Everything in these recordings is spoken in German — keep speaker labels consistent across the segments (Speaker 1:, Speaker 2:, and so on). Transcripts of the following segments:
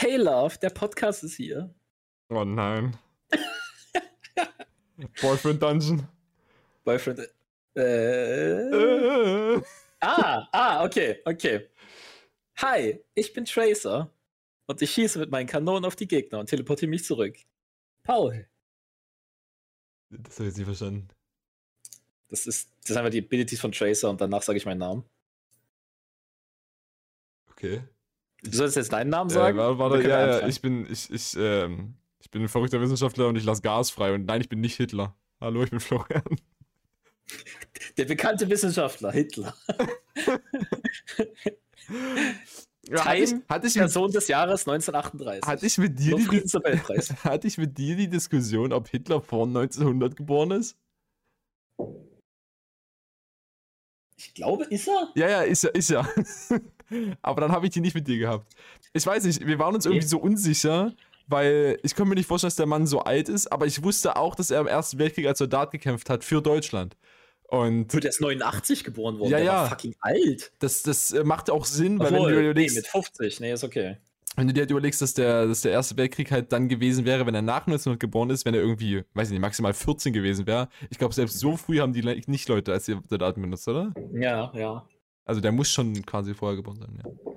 Speaker 1: Hey Love, der Podcast ist hier.
Speaker 2: Oh nein. Boyfriend Dungeon.
Speaker 1: Boyfriend. Äh. äh. Ah, ah, okay, okay. Hi, ich bin Tracer und ich schieße mit meinen Kanonen auf die Gegner und teleportiere mich zurück. Paul.
Speaker 2: Das habe ich jetzt nicht verstanden.
Speaker 1: Das ist, das sind einfach die Abilities von Tracer und danach sage ich meinen Namen.
Speaker 2: Okay.
Speaker 1: Du sollst jetzt deinen Namen sagen?
Speaker 2: Äh, warte, ja, ja, ich bin, ich, ich, ähm, ich bin ein verrückter Wissenschaftler und ich lasse Gas frei. Und nein, ich bin nicht Hitler. Hallo, ich bin Florian.
Speaker 1: Der bekannte Wissenschaftler, Hitler.
Speaker 2: Ja, hatte ich, hatte ich
Speaker 1: Person mit, des Jahres 1938.
Speaker 2: Hatte ich mit dir die, hatte ich mit dir die Diskussion, ob Hitler vor 1900 geboren ist?
Speaker 1: Ich glaube, ist er?
Speaker 2: Ja, ja, ist er, ist er. Aber dann habe ich die nicht mit dir gehabt. Ich weiß nicht, wir waren uns irgendwie so unsicher, weil ich konnte mir nicht vorstellen, dass der Mann so alt ist, aber ich wusste auch, dass er im Ersten Weltkrieg als Soldat gekämpft hat für Deutschland. Und
Speaker 1: der ist 89 geboren worden,
Speaker 2: ja,
Speaker 1: der
Speaker 2: ja.
Speaker 1: war fucking alt.
Speaker 2: Das, das äh, macht auch Sinn, weil Obwohl, wenn du überlegst.
Speaker 1: Nee, mit 50, nee, ist okay.
Speaker 2: Wenn du dir halt überlegst, dass der, dass der Erste Weltkrieg halt dann gewesen wäre, wenn er nach 1900 geboren ist, wenn er irgendwie, weiß ich nicht, maximal 14 gewesen wäre. Ich glaube, selbst so früh haben die nicht Leute als die Soldaten benutzt, oder?
Speaker 1: Ja, ja.
Speaker 2: Also der muss schon quasi vorher geboren sein, ja.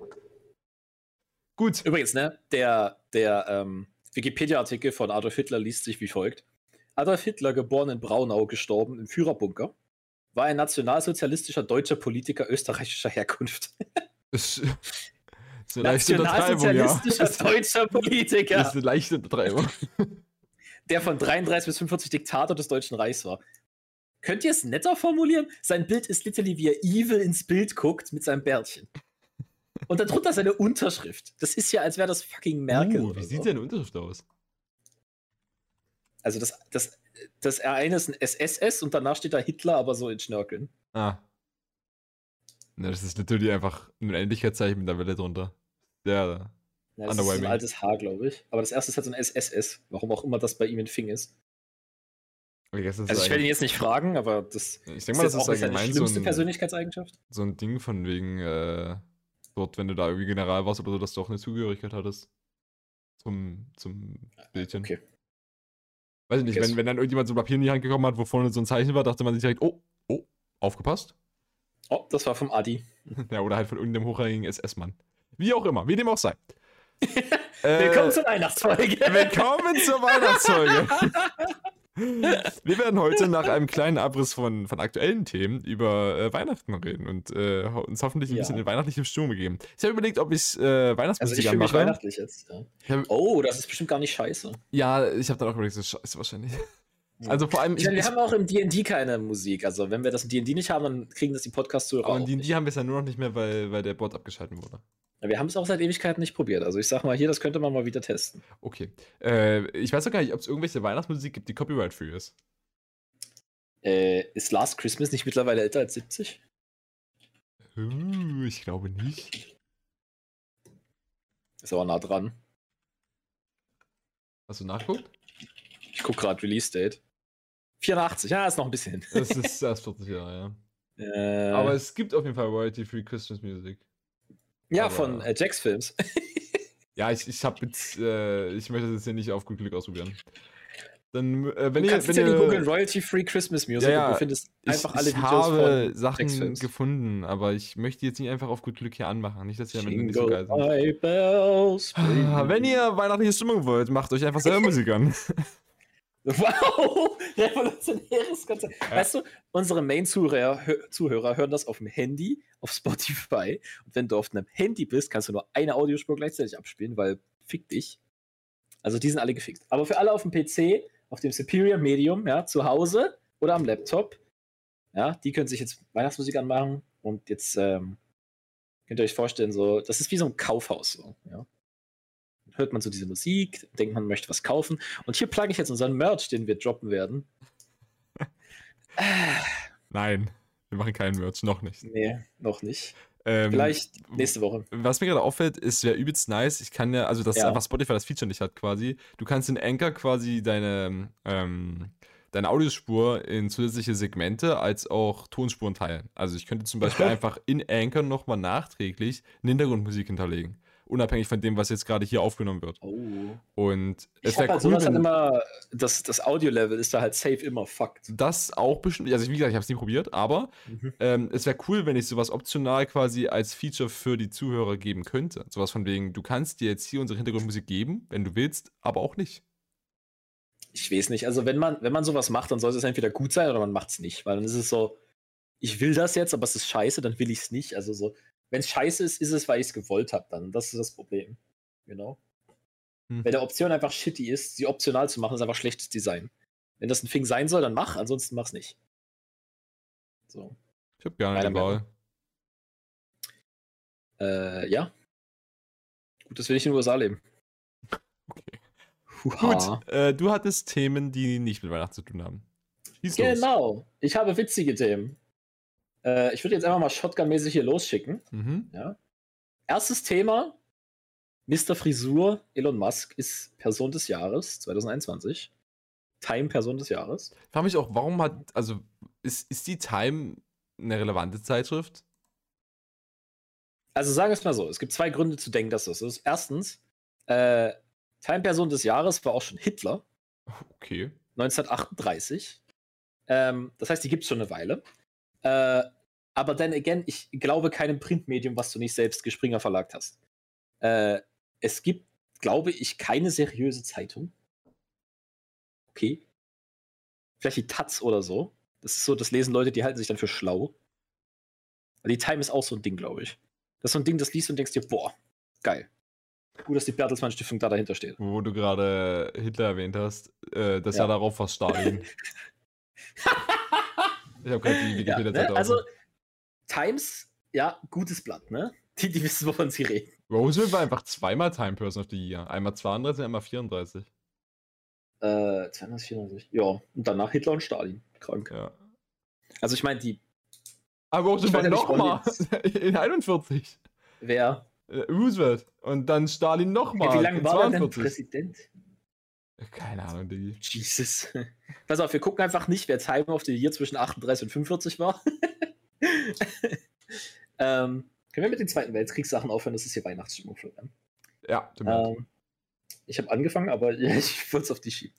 Speaker 1: Gut. Übrigens, ne, der, der ähm, Wikipedia-Artikel von Adolf Hitler liest sich wie folgt. Adolf Hitler, geboren in Braunau, gestorben im Führerbunker war ein nationalsozialistischer deutscher Politiker österreichischer Herkunft.
Speaker 2: Das ist eine leichte Nationalsozialistischer
Speaker 1: ja. deutscher Politiker.
Speaker 2: Das ist eine leichte Untertreibung.
Speaker 1: Der von 33 bis 45 Diktator des Deutschen Reichs war. Könnt ihr es netter formulieren? Sein Bild ist literally, wie er evil ins Bild guckt mit seinem Bärtchen. Und darunter seine Unterschrift. Das ist ja, als wäre das fucking Merkel.
Speaker 2: Uh, wie sieht so. seine Unterschrift aus?
Speaker 1: Also das, das das R1 ist ein SSS und danach steht da Hitler, aber so in Schnörkeln.
Speaker 2: Ah. Na, das ist natürlich einfach ein Endlichkeitszeichen mit der Welle drunter. Sehr
Speaker 1: ja, das ist ein altes H, glaube ich. Aber das erste ist halt so ein SSS. Warum auch immer das bei ihm in Fing ist.
Speaker 2: Okay,
Speaker 1: also ich werde ihn jetzt nicht fragen, aber das
Speaker 2: ich denke mal, das ist, ist
Speaker 1: allgemein seine schlimmste so ein, Persönlichkeitseigenschaft.
Speaker 2: So ein Ding von wegen äh, dort, wenn du da irgendwie General warst oder so, dass du auch eine Zugehörigkeit hattest. Zum, zum Bildchen. Okay. Weiß ich nicht, wenn, wenn dann irgendjemand so ein Papier in die Hand gekommen hat, wo vorne so ein Zeichen war, dachte man sich direkt, oh, oh, aufgepasst.
Speaker 1: Oh, das war vom Adi.
Speaker 2: ja, oder halt von irgendeinem hochrangigen SS-Mann. Wie auch immer, wie dem auch sei.
Speaker 1: Willkommen äh, zur Weihnachtsfolge.
Speaker 2: Willkommen zur Weihnachtsfolge. Wir werden heute nach einem kleinen Abriss von, von aktuellen Themen über äh, Weihnachten reden und äh, uns hoffentlich ein ja. bisschen in weihnachtliche Stimmung begeben. Ich habe überlegt, ob ich äh, Weihnachtsmusik also ich
Speaker 1: anmache. weihnachtlich jetzt. Ja. Hab, oh, das ist bestimmt gar nicht scheiße.
Speaker 2: Ja, ich habe dann auch überlegt, das ist scheiße wahrscheinlich. Also vor allem.
Speaker 1: Ich, wir haben auch im DD keine Musik. Also wenn wir das im DD nicht haben, dann kriegen das die Podcasts-Zuhörer.
Speaker 2: Aber im DD haben wir es ja nur noch nicht mehr, weil, weil der Bot abgeschaltet wurde.
Speaker 1: Wir haben es auch seit Ewigkeiten nicht probiert. Also ich sag mal hier, das könnte man mal wieder testen.
Speaker 2: Okay. Äh, ich weiß auch gar nicht, ob es irgendwelche Weihnachtsmusik gibt, die copyright-free ist.
Speaker 1: Äh, ist Last Christmas nicht mittlerweile älter als 70?
Speaker 2: Uh, ich glaube nicht.
Speaker 1: Ist aber nah dran.
Speaker 2: Hast du nachguckt?
Speaker 1: Ich guck gerade Release Date. 84, ja, ist noch ein bisschen.
Speaker 2: Das ist erst 40 Jahre, ja. Äh, aber es gibt auf jeden Fall Royalty-Free Christmas Music.
Speaker 1: Ja, aber, von äh, Jacks Films.
Speaker 2: ja, ich, ich habe jetzt, äh, ich möchte das jetzt hier nicht auf gut Glück ausprobieren. Dann, äh, wenn
Speaker 1: du
Speaker 2: ihr,
Speaker 1: kannst
Speaker 2: wenn
Speaker 1: ja ihr, Google Royalty Free Christmas Music
Speaker 2: ja, ja,
Speaker 1: du findest einfach
Speaker 2: ich,
Speaker 1: alle
Speaker 2: ich Videos habe von Sachen gefunden, aber ich möchte jetzt nicht einfach auf gut Glück hier anmachen. Nicht, dass ihr damit nicht so geil
Speaker 1: sind. Bells,
Speaker 2: ah, wenn ihr weihnachtliche Stimmung wollt, macht euch einfach selber Musik an.
Speaker 1: Wow, revolutionäres Konzept. Ja. Weißt du, unsere Main-Zuhörer Zuhörer hören das auf dem Handy, auf Spotify. Und wenn du auf einem Handy bist, kannst du nur eine Audiospur gleichzeitig abspielen, weil fick dich. Also die sind alle gefixt. Aber für alle auf dem PC auf dem Superior Medium, ja, zu Hause oder am Laptop. Ja, die können sich jetzt Weihnachtsmusik anmachen und jetzt ähm, könnt ihr euch vorstellen, so, das ist wie so ein Kaufhaus. So, ja. Hört man so diese Musik, denkt man möchte was kaufen. Und hier plugge ich jetzt unseren Merch, den wir droppen werden.
Speaker 2: Nein, wir machen keinen Merch, noch nicht.
Speaker 1: Nee, noch nicht. Ähm, Vielleicht nächste Woche.
Speaker 2: Was mir gerade auffällt, ist ja übelst nice. Ich kann ja, also das ja. einfach Spotify das Feature nicht hat quasi. Du kannst in Anchor quasi deine, ähm, deine Audiospur in zusätzliche Segmente als auch Tonspuren teilen. Also ich könnte zum Beispiel einfach in Anchor nochmal nachträglich eine Hintergrundmusik hinterlegen. Unabhängig von dem, was jetzt gerade hier aufgenommen wird.
Speaker 1: Oh.
Speaker 2: Und
Speaker 1: es wäre halt cool, wenn, immer, das, das Audio-Level ist da halt safe immer fucked.
Speaker 2: Das auch bestimmt, also wie gesagt, ich habe es nie probiert, aber mhm. ähm, es wäre cool, wenn ich sowas optional quasi als Feature für die Zuhörer geben könnte. Sowas von wegen, du kannst dir jetzt hier unsere Hintergrundmusik geben, wenn du willst, aber auch nicht.
Speaker 1: Ich weiß nicht, also wenn man, wenn man sowas macht, dann soll es entweder gut sein oder man macht es nicht, weil dann ist es so, ich will das jetzt, aber es ist scheiße, dann will ich es nicht. Also so, wenn es scheiße ist, ist es, weil ich es gewollt habe dann. Das ist das Problem. Genau. Hm. Wenn der Option einfach shitty ist, sie optional zu machen, ist einfach schlechtes Design. Wenn das ein Thing sein soll, dann mach, ansonsten mach's nicht. So.
Speaker 2: Ich hab gar eine Wahl.
Speaker 1: Äh, ja. Gut, das will ich in den USA leben.
Speaker 2: Okay. Gut, äh, du hattest Themen, die nicht mit Weihnachten zu tun haben.
Speaker 1: Schieß genau, los. ich habe witzige Themen. Äh, ich würde jetzt einfach mal Shotgun-mäßig hier losschicken. Mhm. Ja. Erstes Thema: Mr. Frisur Elon Musk ist Person des Jahres 2021. Time Person des Jahres.
Speaker 2: Ich frage mich auch, warum hat, also ist, ist die Time eine relevante Zeitschrift?
Speaker 1: Also sagen wir es mal so: Es gibt zwei Gründe zu denken, dass das ist. Erstens, äh, Time Person des Jahres war auch schon Hitler.
Speaker 2: Okay.
Speaker 1: 1938. Ähm, das heißt, die gibt es schon eine Weile. Äh, aber dann again, ich glaube keinem Printmedium, was du nicht selbst Gespringer verlagt hast. Äh, es gibt, glaube ich, keine seriöse Zeitung. Okay. Vielleicht die Taz oder so. Das ist so, das lesen Leute, die halten sich dann für schlau. Die Time ist auch so ein Ding, glaube ich. Das ist so ein Ding, das liest und denkst dir, boah, geil. Gut, dass die Bertelsmann Stiftung da dahinter steht.
Speaker 2: Wo du gerade Hitler erwähnt hast, äh, das ja. Jahr darauf war Stalin.
Speaker 1: Ich habe gerade die Wikipedia-Seite ja, ne? Also, Times, ja, gutes Blatt, ne? Die, die wissen, wovon sie reden.
Speaker 2: Roosevelt war einfach zweimal Time Person of the Year. Einmal 32, einmal 34.
Speaker 1: Äh, 32, 34. Ja, und danach Hitler und Stalin. Krank. Ja. Also, ich meine, die.
Speaker 2: Aber Roosevelt nochmal. In 41.
Speaker 1: Wer?
Speaker 2: Äh, Roosevelt. Und dann Stalin nochmal. Ja,
Speaker 1: wie lange war er denn Präsident?
Speaker 2: Keine Ahnung, Diggi.
Speaker 1: Jesus. Pass auf, wir gucken einfach nicht, wer Time of the Year zwischen 38 und 45 war. ähm, können wir mit den Zweiten Weltkriegssachen aufhören? Das ist hier Weihnachtsstimmung, Florian.
Speaker 2: Ja,
Speaker 1: ähm, Ich habe angefangen, aber ich wollte es auf die schieben.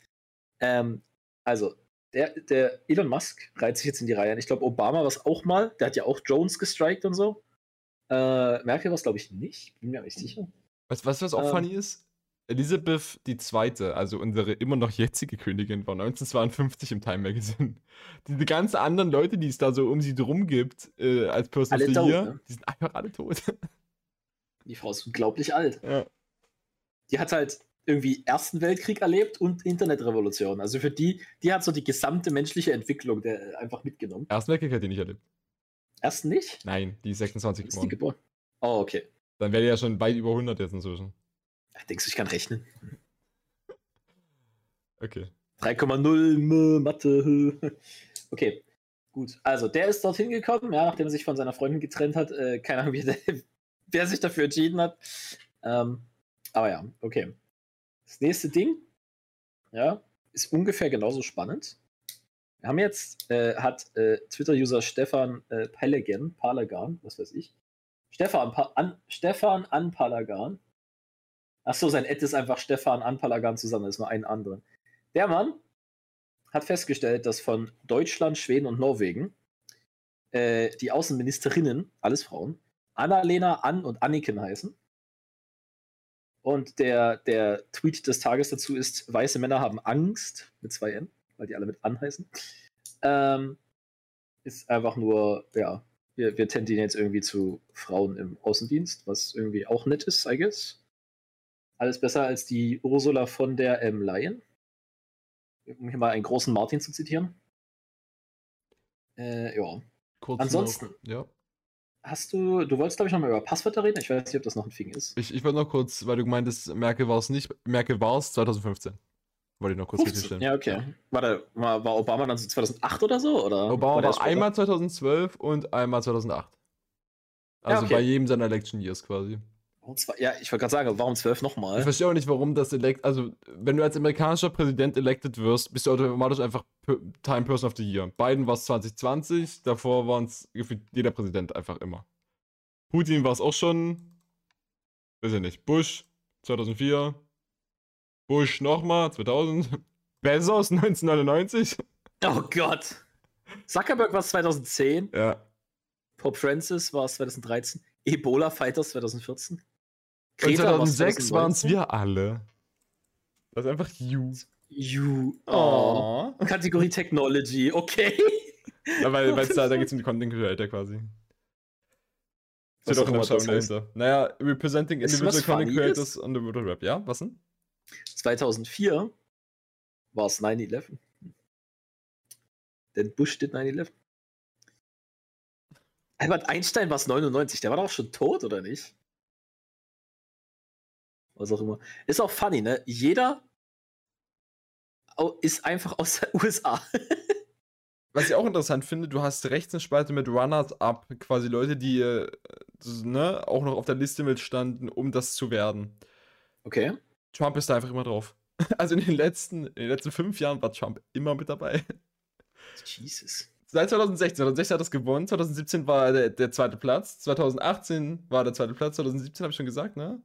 Speaker 1: Ähm, also, der, der Elon Musk reiht sich jetzt in die Reihe an. Ich glaube, Obama war es auch mal. Der hat ja auch Jones gestrikt und so. Äh, Merkel war es, glaube ich, nicht. Bin mir nicht sicher.
Speaker 2: Weißt du, was auch ähm, funny ist? Elisabeth II., also unsere immer noch jetzige Königin, war 1952 im Time Magazine. Diese ganzen anderen Leute, die es da so um sie drum gibt, äh, als Person alle tot, ne? die sind einfach alle tot.
Speaker 1: Die Frau ist unglaublich alt.
Speaker 2: Ja.
Speaker 1: Die hat halt irgendwie Ersten Weltkrieg erlebt und Internetrevolution. Also für die, die hat so die gesamte menschliche Entwicklung der, einfach mitgenommen.
Speaker 2: Ersten Weltkrieg hat die nicht erlebt.
Speaker 1: Ersten nicht?
Speaker 2: Nein, die ist 26
Speaker 1: ist geboren. Die geboren. Oh, okay.
Speaker 2: Dann wäre die ja schon weit über 100 jetzt inzwischen.
Speaker 1: Denkst du, ich kann rechnen?
Speaker 2: Okay.
Speaker 1: 3,0 Mathe. Okay, gut. Also, der ist dorthin gekommen, ja, nachdem er sich von seiner Freundin getrennt hat. Äh, keine Ahnung, wie der, wer sich dafür entschieden hat. Ähm, aber ja, okay. Das nächste Ding, ja, ist ungefähr genauso spannend. Wir haben jetzt, äh, hat äh, Twitter-User Stefan äh, Pelegan, Palagan, was weiß ich, Stefan, pa an, Stefan Anpalagan Achso, sein Ed ist einfach Stefan Anpalagan zusammen, das ist nur ein anderer. Der Mann hat festgestellt, dass von Deutschland, Schweden und Norwegen äh, die Außenministerinnen, alles Frauen, Annalena, Ann und Anniken heißen. Und der, der Tweet des Tages dazu ist: Weiße Männer haben Angst mit zwei N, weil die alle mit An heißen. Ähm, ist einfach nur, ja, wir, wir tendieren jetzt irgendwie zu Frauen im Außendienst, was irgendwie auch nett ist, I guess. Alles besser als die Ursula von der M. Lion. Um hier mal einen großen Martin zu zitieren. Äh, ja. Kurz Ansonsten. Noch,
Speaker 2: ja.
Speaker 1: Hast du, du wolltest, glaube ich, noch mal über Passwörter reden? Ich weiß nicht, ob das noch ein Fing ist.
Speaker 2: Ich, ich wollte noch kurz, weil du meintest, Merkel war es nicht. Merkel war es 2015. Wollte ich noch kurz
Speaker 1: stellen. Ja, okay. Warte, war, war Obama dann so 2008 oder so? Oder
Speaker 2: Obama war, war einmal 2012 und einmal 2008. Also ja, okay. bei jedem seiner Election Years quasi.
Speaker 1: Ja, ich wollte gerade sagen, warum zwölf nochmal?
Speaker 2: Ich verstehe auch nicht, warum das elekt. Also, wenn du als amerikanischer Präsident elected wirst, bist du automatisch einfach Time Person of the Year. Biden war es 2020, davor waren es jeder Präsident einfach immer. Putin war es auch schon. weiß ich nicht, Bush 2004, Bush nochmal 2000, Bezos 1999.
Speaker 1: Oh Gott. Zuckerberg war es 2010.
Speaker 2: Ja.
Speaker 1: Pope Francis war es 2013. Ebola Fighters 2014.
Speaker 2: Greta Und 2006 waren es wir alle. Das ist einfach you.
Speaker 1: You. Oh. oh. Kategorie Technology, okay.
Speaker 2: Ja, weil da, da geht es um die Content Creator quasi. Steht auch in der Beschreibung dahinter. Naja, representing individual Content Creators on the World Rap. Ja, was denn?
Speaker 1: 2004 war es 9-11. Denn Bush did 9-11. Albert Einstein war es 99, der war doch schon tot, oder nicht? Was auch immer. Ist auch funny, ne? Jeder ist einfach aus den USA.
Speaker 2: Was ich auch interessant finde, du hast rechts eine Spalte mit Runners-Up, quasi Leute, die äh, ne, auch noch auf der Liste mitstanden, um das zu werden.
Speaker 1: Okay.
Speaker 2: Trump ist da einfach immer drauf. Also in den letzten, in den letzten fünf Jahren war Trump immer mit dabei.
Speaker 1: Jesus.
Speaker 2: Seit 2016. 2016 hat er es gewonnen. 2017 war der, der zweite Platz. 2018 war der zweite Platz. 2017 habe ich schon gesagt, ne?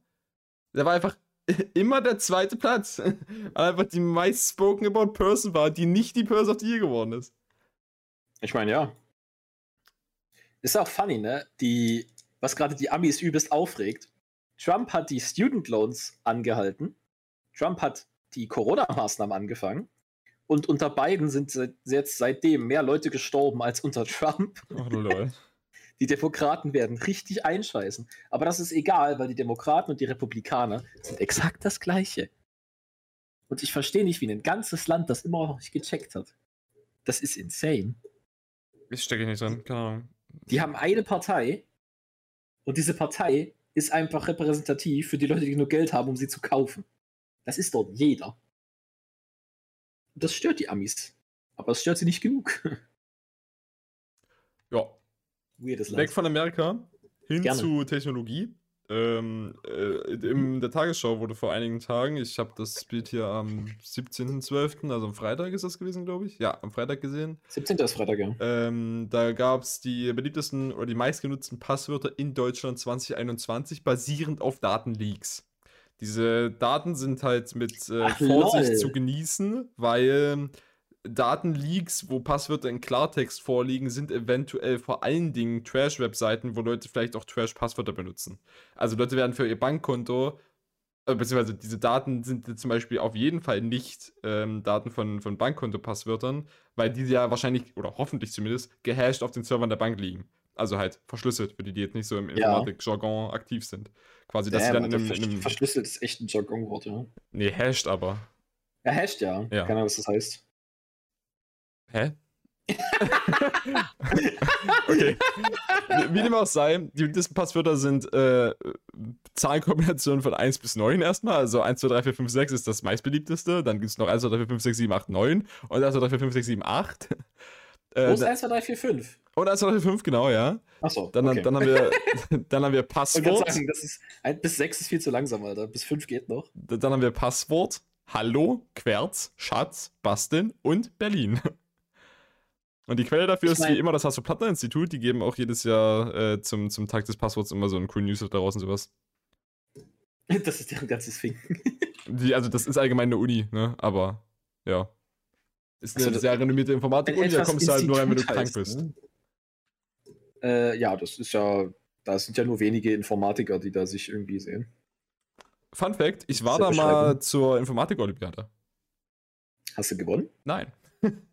Speaker 2: Der war einfach immer der zweite Platz. Weil einfach die meist spoken about Person war, die nicht die Person of the Year geworden ist.
Speaker 1: Ich meine, ja. Ist auch funny, ne? Die, was gerade die Amis übelst aufregt. Trump hat die Student Loans angehalten. Trump hat die Corona-Maßnahmen angefangen. Und unter beiden sind jetzt seitdem mehr Leute gestorben als unter Trump.
Speaker 2: Oh, lol.
Speaker 1: Die Demokraten werden richtig einscheißen. Aber das ist egal, weil die Demokraten und die Republikaner sind exakt das Gleiche. Und ich verstehe nicht, wie ein ganzes Land das immer noch nicht gecheckt hat. Das ist insane.
Speaker 2: Ich stecke nicht drin, keine Ahnung.
Speaker 1: Die haben eine Partei und diese Partei ist einfach repräsentativ für die Leute, die nur Geld haben, um sie zu kaufen. Das ist dort jeder. Und das stört die Amis. Aber es stört sie nicht genug.
Speaker 2: ja. Weirdes Land. Weg von Amerika hin Gerne. zu Technologie. Ähm, äh, in der Tagesschau wurde vor einigen Tagen, ich habe das Bild hier am 17.12., also am Freitag ist das gewesen, glaube ich. Ja, am Freitag gesehen.
Speaker 1: 17. ist Freitag, ja.
Speaker 2: Ähm, da gab es die beliebtesten oder die meistgenutzten Passwörter in Deutschland 2021 basierend auf Datenleaks. Diese Daten sind halt mit äh, Ach, Vorsicht lol. zu genießen, weil Datenleaks, wo Passwörter in Klartext vorliegen, sind eventuell vor allen Dingen Trash-Webseiten, wo Leute vielleicht auch Trash-Passwörter benutzen. Also Leute werden für ihr Bankkonto, äh, beziehungsweise diese Daten sind zum Beispiel auf jeden Fall nicht ähm, Daten von, von Bankkonto-Passwörtern, weil diese ja wahrscheinlich, oder hoffentlich zumindest, gehasht auf den Servern der Bank liegen. Also halt verschlüsselt, für die, die jetzt nicht so im Informatik-Jargon aktiv sind. Quasi, dass ja, sie dann in einem, in einem,
Speaker 1: Verschlüsselt ist echt ein Jargon-Wort, ja.
Speaker 2: Nee, hasht aber.
Speaker 1: Ja, hasht, ja. ja. Keine Ahnung, was das heißt.
Speaker 2: Hä? okay. Wie dem auch sei, die beliebtesten Passwörter sind äh, Zahlenkombinationen von 1 bis 9 erstmal. Also 1, 2, 3, 4, 5, 6 ist das meistbeliebteste. Dann gibt es noch 1, 2, 3, 4, 5, 6, 7, 8, 9. Und 1, 2, 3, 4, 5, 6, 7, 8.
Speaker 1: Wo ist 1, 2, 3, 4, 5?
Speaker 2: Und 1, 2, 3, 4, 5, genau, ja.
Speaker 1: Achso.
Speaker 2: Dann, okay. dann, haben wir, dann haben wir Passwort. Ich
Speaker 1: sagen, das ist, 1 bis 6 ist viel zu langsam, Alter. Bis 5 geht noch.
Speaker 2: Dann haben wir Passwort, Hallo, Querz, Schatz, Basteln und Berlin. Und die Quelle dafür ich ist wie immer das Hasso-Plattner-Institut. Die geben auch jedes Jahr äh, zum, zum Tag des Passworts immer so einen coolen Newsletter raus und sowas.
Speaker 1: Das ist deren ganzes Ding.
Speaker 2: Die, also, das ist allgemein eine Uni, ne? Aber, ja. Ist eine also, sehr renommierte Informatik-Uni, da kommst du halt nur rein, wenn du krank bist. Ne?
Speaker 1: Äh, ja, das ist ja, da sind ja nur wenige Informatiker, die da sich irgendwie sehen.
Speaker 2: Fun Fact: Ich war da mal zur Informatik-Olympiade.
Speaker 1: Hast du gewonnen?
Speaker 2: Nein.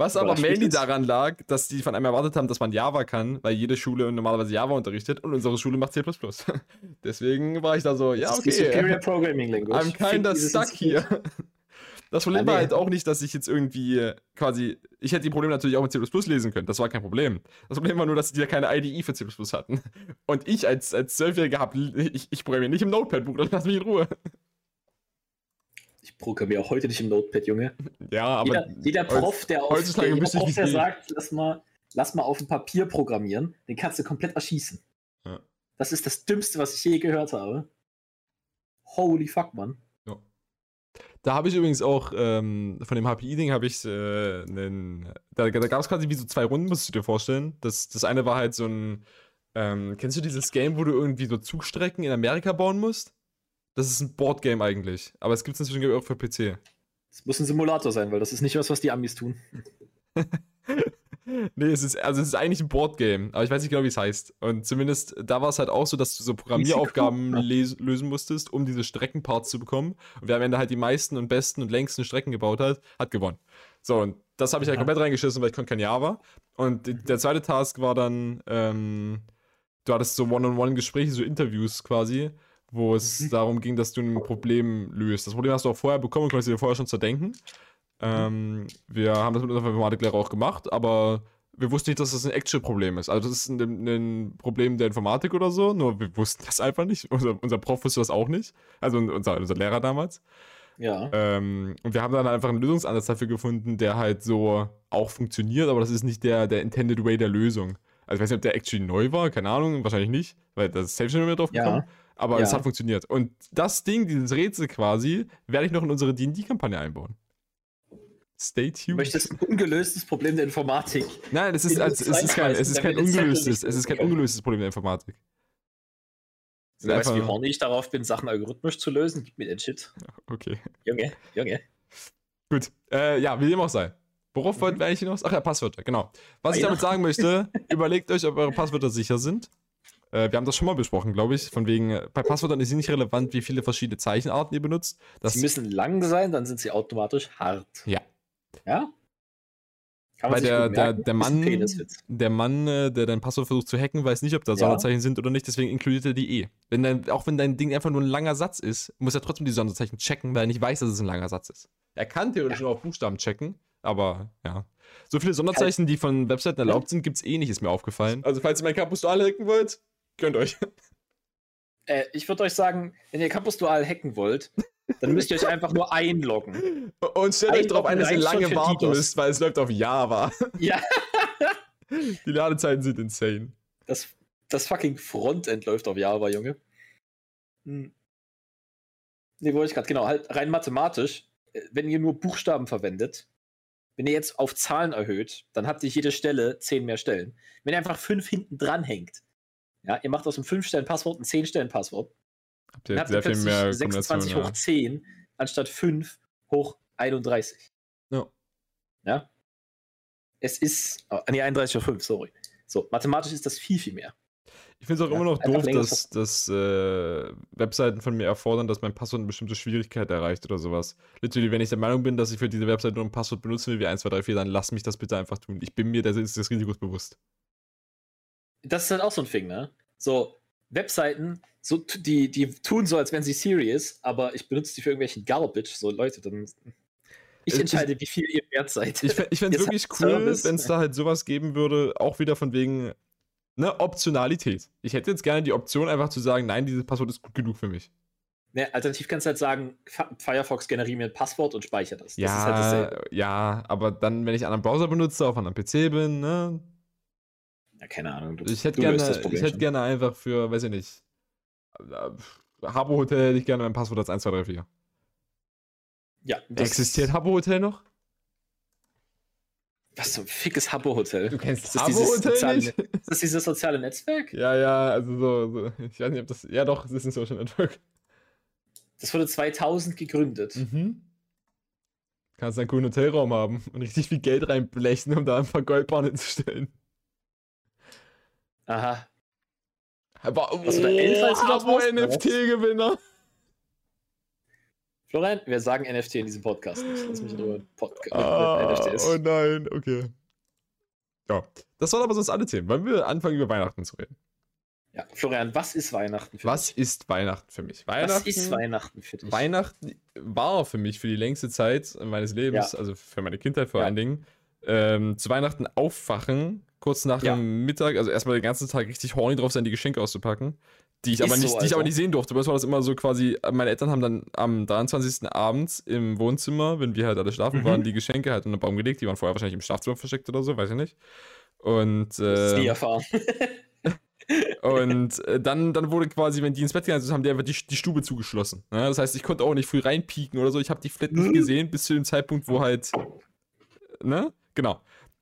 Speaker 2: Was aber mainly daran lag, dass die von einem erwartet haben, dass man Java kann, weil jede Schule normalerweise Java unterrichtet und unsere Schule macht C++. Deswegen war ich da so, ja, okay. Das ist Superior Programming Language. I'm kinda stuck here. Das Problem war halt auch nicht, dass ich jetzt irgendwie quasi, ich hätte die Probleme natürlich auch mit C++ lesen können, das war kein Problem. Das Problem war nur, dass die ja keine IDE für C++ hatten. Und ich als, als Zwölfjähriger habe, ich, ich programmiere nicht im Notepad-Buch, lass mich in Ruhe.
Speaker 1: Programmiere auch heute nicht im Notepad, Junge.
Speaker 2: Ja, aber.
Speaker 1: Jeder, jeder Prof, der, auf, der, jeder Prof, der sagt, lass mal, lass mal auf dem Papier programmieren, den kannst du komplett erschießen. Ja. Das ist das Dümmste, was ich je gehört habe. Holy fuck, Mann. Ja.
Speaker 2: Da habe ich übrigens auch ähm, von dem HPI-Ding habe ich äh, einen. Da, da gab es quasi wie so zwei Runden, musst du dir vorstellen. Das, das eine war halt so ein Ähm, kennst du dieses Game, wo du irgendwie so Zugstrecken in Amerika bauen musst? Das ist ein Boardgame eigentlich, aber es gibt es inzwischen auch für PC.
Speaker 1: Es muss ein Simulator sein, weil das ist nicht was, was die Amis tun.
Speaker 2: nee, es ist, also es ist eigentlich ein Boardgame, aber ich weiß nicht genau, wie es heißt. Und zumindest da war es halt auch so, dass du so Programmieraufgaben lösen musstest, um diese Streckenparts zu bekommen. Und wer am Ende halt die meisten und besten und längsten Strecken gebaut hat, hat gewonnen. So, und das habe ich halt komplett reingeschissen, weil ich konnte kein Java. Und der zweite Task war dann, ähm, du hattest so One-on-One-Gespräche, so Interviews quasi, wo es mhm. darum ging, dass du ein Problem löst. Das Problem hast du auch vorher bekommen, konntest du dir vorher schon zerdenken. Ähm, wir haben das mit unserem Informatiklehrer auch gemacht, aber wir wussten nicht, dass das ein Actual-Problem ist. Also das ist ein, ein, Problem der Informatik oder so, nur wir wussten das einfach nicht. Unser, unser Prof wusste das auch nicht. Also unser, unser Lehrer damals.
Speaker 1: Ja.
Speaker 2: Ähm, und wir haben dann einfach einen Lösungsansatz dafür gefunden, der halt so auch funktioniert, aber das ist nicht der, der intended way der Lösung. Also ich weiß nicht, ob der actually neu war, keine Ahnung, wahrscheinlich nicht, weil das ist selbst schon mehr drauf gekommen. Ja. Aber ja. es hat funktioniert. Und das Ding, dieses Rätsel quasi, werde ich noch in unsere D&D-Kampagne einbauen. Stay tuned. Du
Speaker 1: möchtest ein ungelöstes Problem der Informatik.
Speaker 2: Nein, es ist, es ist kein, es ist kein ungelöstes, es ist kein ungelöstes Problem der Informatik.
Speaker 1: Du weißt, wie horny ich darauf bin, Sachen algorithmisch zu lösen? Gib mir den Shit.
Speaker 2: Okay.
Speaker 1: Junge, Junge.
Speaker 2: Gut. Äh, ja, wie dem auch sei. Worauf mhm. wollten wir eigentlich hinaus? Ach ja, Passwörter, genau. Was ich damit sagen möchte, überlegt euch, ob eure Passwörter sicher sind. Äh, wir haben das schon mal besprochen, glaube ich. Von wegen, äh, bei Passwörtern ist es nicht relevant, wie viele verschiedene Zeichenarten ihr benutzt.
Speaker 1: Das sie müssen lang sein, dann sind sie automatisch hart.
Speaker 2: Ja.
Speaker 1: Ja?
Speaker 2: Weil der, der, der Mann, der Mann, äh, der dein Passwort versucht zu hacken, weiß nicht, ob da ja. Sonderzeichen sind oder nicht, deswegen inkludiert er die eh. Wenn dein, auch wenn dein Ding einfach nur ein langer Satz ist, muss er trotzdem die Sonderzeichen checken, weil er nicht weiß, dass es ein langer Satz ist. Er kann theoretisch ja. nur auf Buchstaben checken, aber ja. So viele Sonderzeichen, die von Webseiten erlaubt sind, gibt es eh nicht, ist mir aufgefallen. Also, falls ihr mein Campus Dual hacken wollt, gönnt euch.
Speaker 1: Äh, ich würde euch sagen, wenn ihr Campus Dual hacken wollt, dann müsst ihr euch einfach nur einloggen.
Speaker 2: Und stellt euch darauf ein, dass ihr lange warten müsst, weil es läuft auf Java.
Speaker 1: Ja.
Speaker 2: Die Ladezeiten sind insane.
Speaker 1: Das, das fucking Frontend läuft auf Java, Junge. Hm. Nee, wollte ich gerade, genau, halt rein mathematisch, äh, wenn ihr nur Buchstaben verwendet, wenn ihr jetzt auf Zahlen erhöht, dann habt ihr jede Stelle zehn mehr Stellen. Wenn ihr einfach fünf hinten dran hängt, ja, ihr macht aus einem 5-Stellen-Passwort ein 10-Stellen-Passwort,
Speaker 2: Habt ihr jetzt sehr viel mehr
Speaker 1: 26 hoch 10 anstatt 5 hoch 31.
Speaker 2: Ja.
Speaker 1: Ja. Es ist. Oh, nee, 31 hoch 5, sorry. So, mathematisch ist das viel, viel mehr.
Speaker 2: Ich finde es auch ja, immer noch doof, dass, dass äh, Webseiten von mir erfordern, dass mein Passwort eine bestimmte Schwierigkeit erreicht oder sowas. Literally, wenn ich der Meinung bin, dass ich für diese Webseite nur ein Passwort benutzen will wie 1, 2, 3, 4, dann lass mich das bitte einfach tun. Ich bin mir des, des Risikos bewusst.
Speaker 1: Das ist halt auch so ein Ding, ne? So, Webseiten, so, die, die tun so, als wären sie serious, aber ich benutze die für irgendwelchen Garbage. So, Leute, dann. Ich entscheide, ich, wie viel ihr wert seid.
Speaker 2: Ich, ich fände es wirklich cool, wenn es da halt sowas geben würde, auch wieder von wegen, ne, Optionalität. Ich hätte jetzt gerne die Option, einfach zu sagen, nein, dieses Passwort ist gut genug für mich.
Speaker 1: Ne, alternativ kannst du halt sagen, Firefox generiert mir ein Passwort und speichert das.
Speaker 2: Ja,
Speaker 1: das
Speaker 2: halt ja, aber dann, wenn ich einen anderen Browser benutze, auf einem PC bin, ne,
Speaker 1: ja, keine Ahnung. Du,
Speaker 2: ich hätte, gerne, ich hätte gerne einfach für, weiß ich nicht, äh, Habbo Hotel hätte ich gerne mein Passwort als 1234.
Speaker 1: Ja.
Speaker 2: Existiert Habbo Hotel noch?
Speaker 1: Was so ein fickes Habbo Hotel.
Speaker 2: Du kennst das Habbo Hotel soziale, nicht?
Speaker 1: Ist das dieses soziale Netzwerk?
Speaker 2: Ja, ja, also so, so, ich weiß nicht, ob das, ja doch, es ist ein Social Network.
Speaker 1: Das wurde 2000 gegründet.
Speaker 2: Mhm. Kannst einen coolen Hotelraum haben und richtig viel Geld reinblechen, um da ein paar Goldbahnen hinzustellen.
Speaker 1: Aha.
Speaker 2: Aber, oh, also elf als NFT-Gewinner.
Speaker 1: Florian, wir sagen NFT in diesem Podcast nicht. Lass mich drüber Podcast
Speaker 2: ah, NFTs. Oh nein, okay. Ja, das waren aber sonst alle Themen. Wollen wir anfangen, über Weihnachten zu reden?
Speaker 1: Ja, Florian, was ist Weihnachten
Speaker 2: für was dich? Was ist Weihnachten für mich?
Speaker 1: Weihnachten, was ist Weihnachten für dich?
Speaker 2: Weihnachten war für mich für die längste Zeit meines Lebens, ja. also für meine Kindheit vor ja. allen Dingen, ähm, zu Weihnachten aufwachen, kurz nach ja. dem Mittag, also erstmal den ganzen Tag richtig horny drauf sein, die Geschenke auszupacken. Die ich, aber nicht, so, die ich aber nicht sehen durfte. Uns war das immer so quasi, meine Eltern haben dann am 23. abends im Wohnzimmer, wenn wir halt alle schlafen mhm. waren, die Geschenke halt in den Baum gelegt. Die waren vorher wahrscheinlich im Schlafzimmer versteckt oder so, weiß ich nicht. Und. Äh, das ist
Speaker 1: nie erfahren.
Speaker 2: und äh, dann, dann wurde quasi, wenn die ins Bett gegangen sind, haben die einfach die, die Stube zugeschlossen. Ja, das heißt, ich konnte auch nicht früh reinpieken oder so. Ich habe die Flat nicht mhm. gesehen, bis zu dem Zeitpunkt, wo halt. Ne? Genau.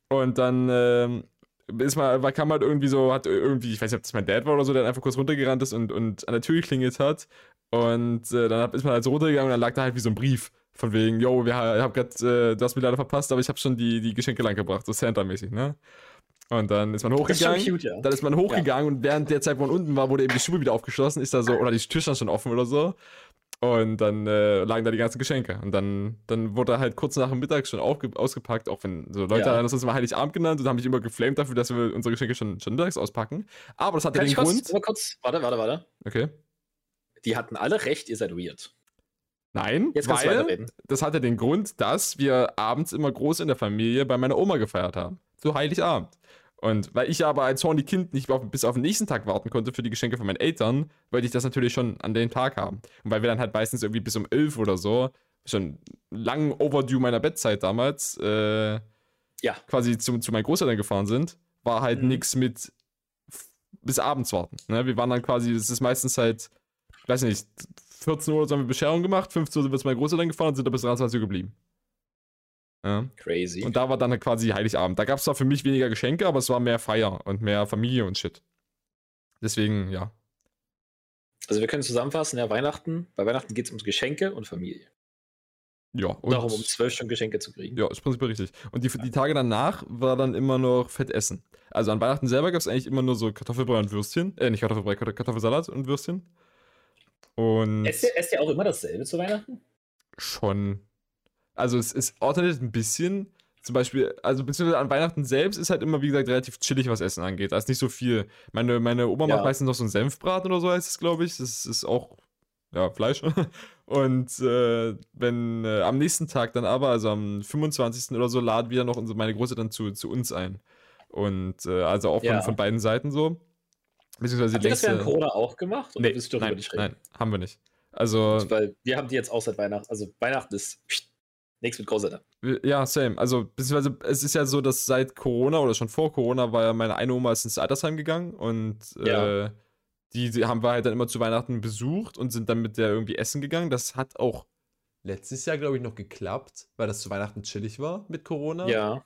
Speaker 2: Und dann ähm, ist mal, man kam halt irgendwie so, hat irgendwie, ich weiß nicht, ob das mein Dad war oder so, der einfach kurz runtergerannt ist und, und an der Tür geklingelt hat. Und äh, dann ist man halt so runtergegangen und dann lag da halt wie so ein Brief. Von wegen, yo, wir, ich hab grad, äh, du hast mich leider verpasst, aber ich habe schon die, die Geschenke lang gebracht, so Santa-mäßig, ne? Und dann ist man hochgegangen. Ist cute, ja. Dann ist man hochgegangen ja. und während der Zeit, wo man unten war, wurde eben die Stube wieder aufgeschlossen, ist da so, oder die Tür stand schon offen oder so. Und dann äh, lagen da die ganzen Geschenke. Und dann, dann wurde halt kurz nach dem Mittag schon ausgepackt, auch wenn so Leute ja. haben das uns immer Heiligabend genannt und haben mich immer geflamed dafür, dass wir unsere Geschenke schon, schon mittags auspacken. Aber das hatte Kann den Grund.
Speaker 1: Kurz, kurz, warte, warte, warte.
Speaker 2: Okay.
Speaker 1: Die hatten alle recht, ihr seid weird.
Speaker 2: Nein, Jetzt weil das hatte den Grund, dass wir abends immer groß in der Familie bei meiner Oma gefeiert haben. Zu Heiligabend. Und weil ich aber als horny Kind nicht bis auf den nächsten Tag warten konnte für die Geschenke von meinen Eltern, wollte ich das natürlich schon an dem Tag haben. Und weil wir dann halt meistens irgendwie bis um elf oder so, schon lang overdue meiner Bettzeit damals, äh, ja. quasi zu, zu meinen Großeltern gefahren sind, war halt mhm. nichts mit bis abends warten. Ne? Wir waren dann quasi, das ist meistens halt, weiß nicht, 14 Uhr haben wir Bescherung gemacht, 15 Uhr sind wir zu meinen Großeltern gefahren und sind da bis 23 Uhr geblieben.
Speaker 1: Ja. Crazy.
Speaker 2: Und da war dann quasi Heiligabend. Da gab es zwar für mich weniger Geschenke, aber es war mehr Feier und mehr Familie und Shit. Deswegen, ja.
Speaker 1: Also wir können zusammenfassen, ja, Weihnachten, bei Weihnachten geht es um Geschenke und Familie.
Speaker 2: Ja,
Speaker 1: und darum, um zwölf Stunden Geschenke zu kriegen.
Speaker 2: Ja, ist prinzipiell richtig. Und die, die Tage danach war dann immer noch Fettessen. Also an Weihnachten selber gab es eigentlich immer nur so Kartoffelbrei und Würstchen. Äh, nicht Kartoffelbrei, Kartoffelsalat und Würstchen. Und.
Speaker 1: Esst ihr, esst ihr auch immer dasselbe zu Weihnachten?
Speaker 2: Schon. Also es, es ordnet ein bisschen. Zum Beispiel, also beziehungsweise an Weihnachten selbst ist halt immer, wie gesagt, relativ chillig, was Essen angeht. Da ist nicht so viel. Meine, meine Oma ja. macht meistens noch so einen Senfbraten oder so heißt es, glaube ich. Das ist auch, ja, Fleisch. Und äh, wenn äh, am nächsten Tag dann aber, also am 25. oder so, laden wir noch unsere, meine Großeltern zu, zu uns ein. Und äh, also auch von, ja. von beiden Seiten so.
Speaker 1: Beziehungsweise Habt ihr das während Corona auch gemacht?
Speaker 2: Oder nee, reden? Nein, haben wir nicht. Also.
Speaker 1: Weil wir haben die jetzt auch seit Weihnachten. Also Weihnachten ist nichts mit Großeltern.
Speaker 2: Ja, same. Also, beziehungsweise es ist ja so, dass seit Corona oder schon vor Corona war ja meine eine Oma ist ins Altersheim gegangen und ja. äh, die, die, haben wir halt dann immer zu Weihnachten besucht und sind dann mit der irgendwie essen gegangen. Das hat auch letztes Jahr, glaube ich, noch geklappt, weil das zu Weihnachten chillig war mit Corona.
Speaker 1: Ja.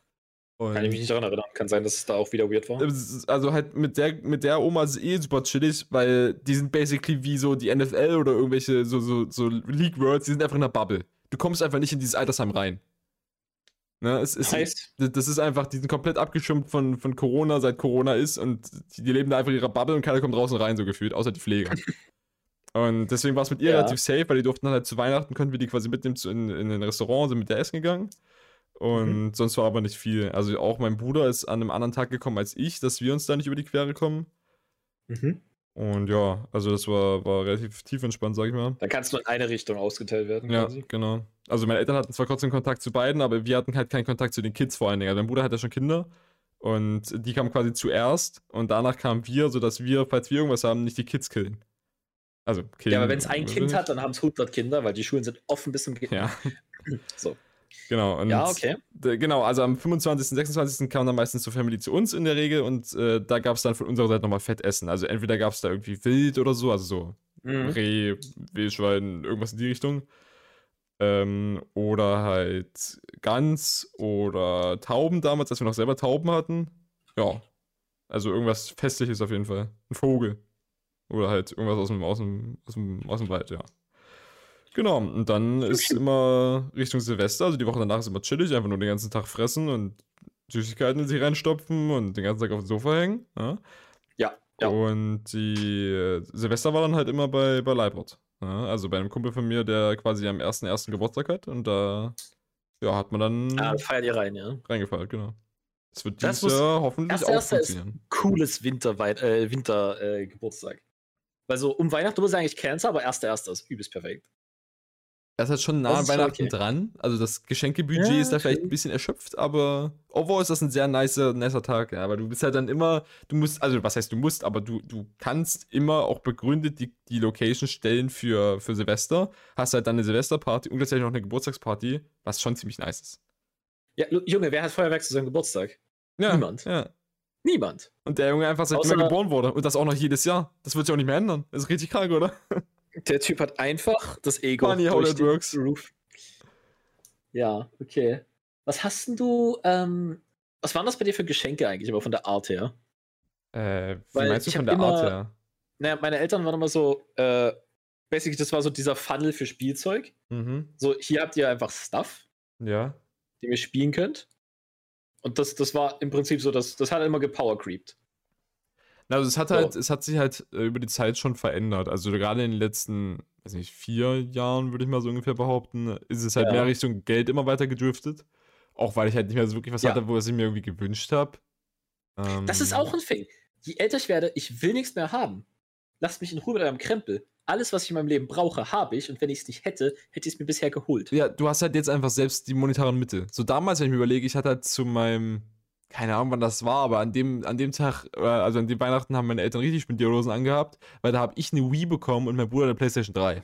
Speaker 1: Und Kann ich mich nicht daran erinnern. Kann sein, dass es da auch wieder weird war.
Speaker 2: Also halt mit der, mit der Oma ist es eh super chillig, weil die sind basically wie so die NFL oder irgendwelche so, so, so League Worlds, die sind einfach in einer Bubble. Du kommst einfach nicht in dieses Altersheim rein. Ne, es ist, heißt? Das ist einfach, die sind komplett abgeschirmt von, von Corona, seit Corona ist und die, die leben da einfach in ihrer Bubble und keiner kommt draußen rein, so gefühlt, außer die Pfleger. und deswegen war es mit ihr ja. relativ safe, weil die durften dann halt zu Weihnachten, konnten wir die quasi mitnehmen in, in ein Restaurant, sind mit der essen gegangen. Und mhm. sonst war aber nicht viel. Also auch mein Bruder ist an einem anderen Tag gekommen als ich, dass wir uns da nicht über die Quere kommen. Mhm. Und ja, also das war, war relativ tief entspannt, sag ich mal.
Speaker 1: Da kannst du in eine Richtung ausgeteilt werden.
Speaker 2: Ja, quasi. genau. Also meine Eltern hatten zwar trotzdem Kontakt zu beiden, aber wir hatten halt keinen Kontakt zu den Kids vor allen Dingen. Also mein Bruder hat ja schon Kinder und die kamen quasi zuerst und danach kamen wir, sodass wir, falls wir irgendwas haben, nicht die Kids killen. Also
Speaker 1: killen. Ja, aber wenn es ein Kind hat, dann haben es 100 Kinder, weil die Schulen sind offen bis zum
Speaker 2: Kind. Ja.
Speaker 1: So.
Speaker 2: Genau.
Speaker 1: Ja, okay.
Speaker 2: Genau, also am 25., 26. kam dann meistens zur Family zu uns in der Regel und äh, da gab es dann von unserer Seite nochmal Fettessen. Also entweder gab es da irgendwie Wild oder so, also so mhm. Reh, Wildschwein, irgendwas in die Richtung. Ähm, oder halt Gans oder Tauben damals, als wir noch selber Tauben hatten. Ja. Also irgendwas Festliches auf jeden Fall. Ein Vogel. Oder halt irgendwas aus dem, aus dem, aus dem, aus dem Wald, ja. Genau, und dann ist immer Richtung Silvester, also die Woche danach ist immer chillig, einfach nur den ganzen Tag fressen und Süßigkeiten in sich reinstopfen und den ganzen Tag auf dem Sofa hängen. Ja,
Speaker 1: ja. ja.
Speaker 2: Und die äh, Silvester war dann halt immer bei, bei Leibert. Ja, also bei einem Kumpel von mir, der quasi am 1.1. Geburtstag hat und da ja, hat man dann.
Speaker 1: Ah, feiert ihr rein, ja.
Speaker 2: Reingefeiert, genau. Das wird dieses Jahr hoffentlich auch funktionieren.
Speaker 1: cooles Winter, äh, Winter äh, Geburtstag. Weil so um Weihnachten muss eigentlich Cancer, aber 1.1. ist übelst perfekt.
Speaker 2: Er ist halt schon nah an Weihnachten okay. dran. Also das Geschenkebudget ja, ist da vielleicht ein bisschen erschöpft, aber overall ist das ein sehr nicer, nicer Tag, ja. Aber du bist halt dann immer, du musst, also was heißt du musst, aber du, du kannst immer auch begründet die, die Location stellen für, für Silvester. Hast halt dann eine Silvesterparty und gleichzeitig noch eine Geburtstagsparty, was schon ziemlich nice ist.
Speaker 1: Ja, Junge, wer hat Feuerwerk zu seinem Geburtstag?
Speaker 2: Ja,
Speaker 1: Niemand.
Speaker 2: Ja.
Speaker 1: Niemand.
Speaker 2: Und der Junge einfach seitdem er geboren wurde. Und das auch noch jedes Jahr. Das wird sich auch nicht mehr ändern. Das ist richtig krank, oder?
Speaker 1: Der Typ hat einfach das Ego
Speaker 2: Funny how that works. Roof.
Speaker 1: Ja, okay. Was hast denn du, ähm, was waren das bei dir für Geschenke eigentlich, aber von der Art her?
Speaker 2: Äh, wie Weil meinst du von der immer, Art her?
Speaker 1: Naja, meine Eltern waren immer so, äh, basically, das war so dieser Funnel für Spielzeug. Mhm. So, hier habt ihr einfach Stuff.
Speaker 2: Ja.
Speaker 1: Den ihr spielen könnt. Und das, das war im Prinzip so, das, das hat immer gepowercreept.
Speaker 2: Also es hat halt, es hat sich halt äh, über die Zeit schon verändert. Also gerade in den letzten, weiß nicht, vier Jahren, würde ich mal so ungefähr behaupten, ist es halt ja. mehr Richtung Geld immer weiter gedriftet. Auch weil ich halt nicht mehr so wirklich was ja. hatte, wo ich mir irgendwie gewünscht habe.
Speaker 1: Ähm, das ist auch ein Thing. Je älter ich werde, ich will nichts mehr haben. Lasst mich in Ruhe mit eurem Krempel. Alles, was ich in meinem Leben brauche, habe ich. Und wenn ich es nicht hätte, hätte ich es mir bisher geholt.
Speaker 2: Ja, du hast halt jetzt einfach selbst die monetären Mittel. So damals, wenn ich mir überlege, ich hatte halt zu meinem, keine Ahnung, wann das war, aber an dem, an dem Tag, äh, also an dem Weihnachten haben meine Eltern richtig Spendierlosen angehabt, weil da habe ich eine Wii bekommen und mein Bruder eine Playstation 3.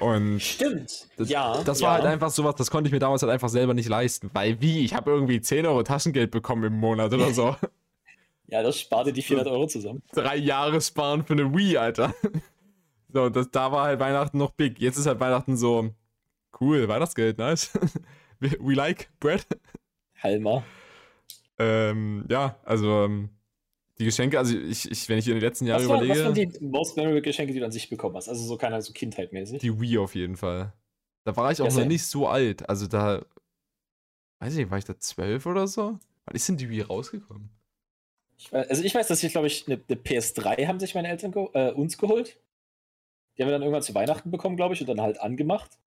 Speaker 2: Und
Speaker 1: Stimmt.
Speaker 2: Das,
Speaker 1: ja.
Speaker 2: Das war
Speaker 1: ja.
Speaker 2: halt einfach sowas, das konnte ich mir damals halt einfach selber nicht leisten. Weil wie? Ich habe irgendwie 10 Euro Taschengeld bekommen im Monat oder so.
Speaker 1: ja, das sparte die 400 Euro zusammen.
Speaker 2: Drei Jahre sparen für eine Wii, Alter. So, das, da war halt Weihnachten noch big. Jetzt ist halt Weihnachten so cool, Weihnachtsgeld, nice. We like bread.
Speaker 1: Halmer.
Speaker 2: Ähm, ja, also ähm, die Geschenke, also ich, ich, wenn ich in den letzten Jahren überlege. Was waren
Speaker 1: die most memorable Geschenke, die du an sich bekommen hast? Also so keine so Kindheitmäßig.
Speaker 2: Die Wii auf jeden Fall. Da war ich auch ja, noch nicht so alt. Also da, weiß ich nicht, war ich da zwölf oder so? Wann ist denn die Wii rausgekommen?
Speaker 1: Ich weiß, also ich weiß, dass ich, glaube ich, eine, eine, PS3 haben sich meine Eltern ge äh, uns geholt. Die haben wir dann irgendwann zu Weihnachten bekommen, glaube ich, und dann halt angemacht.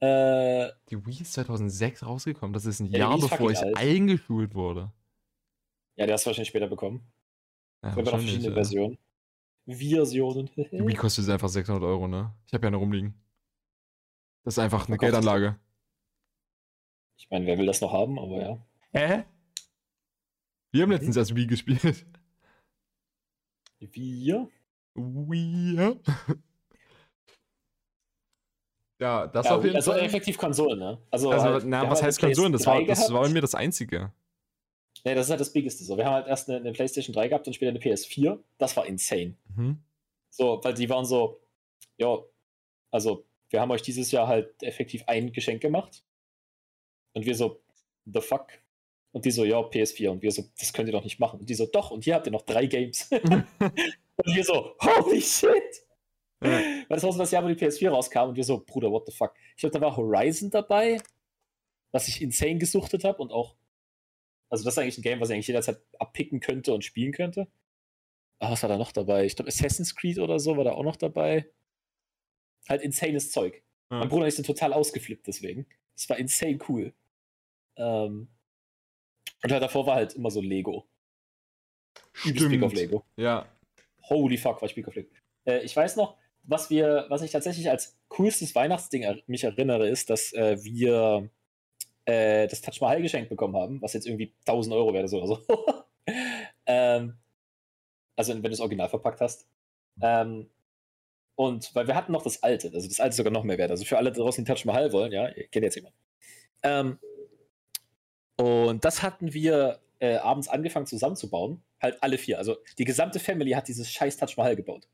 Speaker 2: Äh, die Wii ist 2006 rausgekommen. Das ist ein ja, Jahr, bevor ich alt. eingeschult wurde.
Speaker 1: Ja, der hast du wahrscheinlich später bekommen. Ja, es gibt noch verschiedene ja. Versionen. Versionen.
Speaker 2: Die Wii kostet einfach 600 Euro, ne? Ich habe ja eine rumliegen. Das ist einfach eine oh Geldanlage.
Speaker 1: Ich meine, wer will das noch haben, aber ja.
Speaker 2: Hä? Wir haben letztens erst Wii gespielt.
Speaker 1: Wir?
Speaker 2: Wir? Ja, das ja, auf jeden
Speaker 1: also
Speaker 2: Fall.
Speaker 1: Also effektiv Konsolen, ne?
Speaker 2: Also, also halt, na, was heißt Konsolen? Das war, das war bei mir das Einzige.
Speaker 1: Nee, das ist halt das Biggeste so. Wir haben halt erst eine, eine, PlayStation 3 gehabt und später eine PS4. Das war insane. Mhm. So, weil die waren so, ja, also wir haben euch dieses Jahr halt effektiv ein Geschenk gemacht. Und wir so, the fuck? Und die so, ja, PS4. Und wir so, das könnt ihr doch nicht machen. Und die so, doch, und hier habt ihr noch drei Games. und wir so, holy shit! Ja. Weil das war so das Jahr, wo die PS4 rauskam und wir so, Bruder, what the fuck? Ich glaube, da war Horizon dabei, was ich insane gesuchtet habe und auch also das ist eigentlich ein Game, was ich eigentlich jederzeit abpicken könnte und spielen könnte. Ah, was war da noch dabei? Ich glaube, Assassin's Creed oder so war da auch noch dabei. Halt insanes Zeug. Ja. Mein Bruder sind total ausgeflippt deswegen. Es war insane cool. Ähm, und halt davor war halt immer so Lego.
Speaker 2: Stimmt. Big
Speaker 1: auf Lego.
Speaker 2: Ja.
Speaker 1: Holy fuck, war ich Big auf Lego. Äh, ich weiß noch, was wir, was ich tatsächlich als coolstes Weihnachtsding er mich erinnere, ist, dass äh, wir äh, das Touch Mahal geschenkt bekommen haben, was jetzt irgendwie 1000 Euro ist oder so. ähm, also wenn du es original verpackt hast. Ähm, und weil wir hatten noch das alte, also das alte ist sogar noch mehr wert. Also für alle draußen, die Touch Mahal wollen, ja, ihr kennt jetzt jemand. Ähm, und das hatten wir äh, abends angefangen zusammenzubauen. Halt alle vier. Also die gesamte Family hat dieses scheiß Touch Mahal gebaut.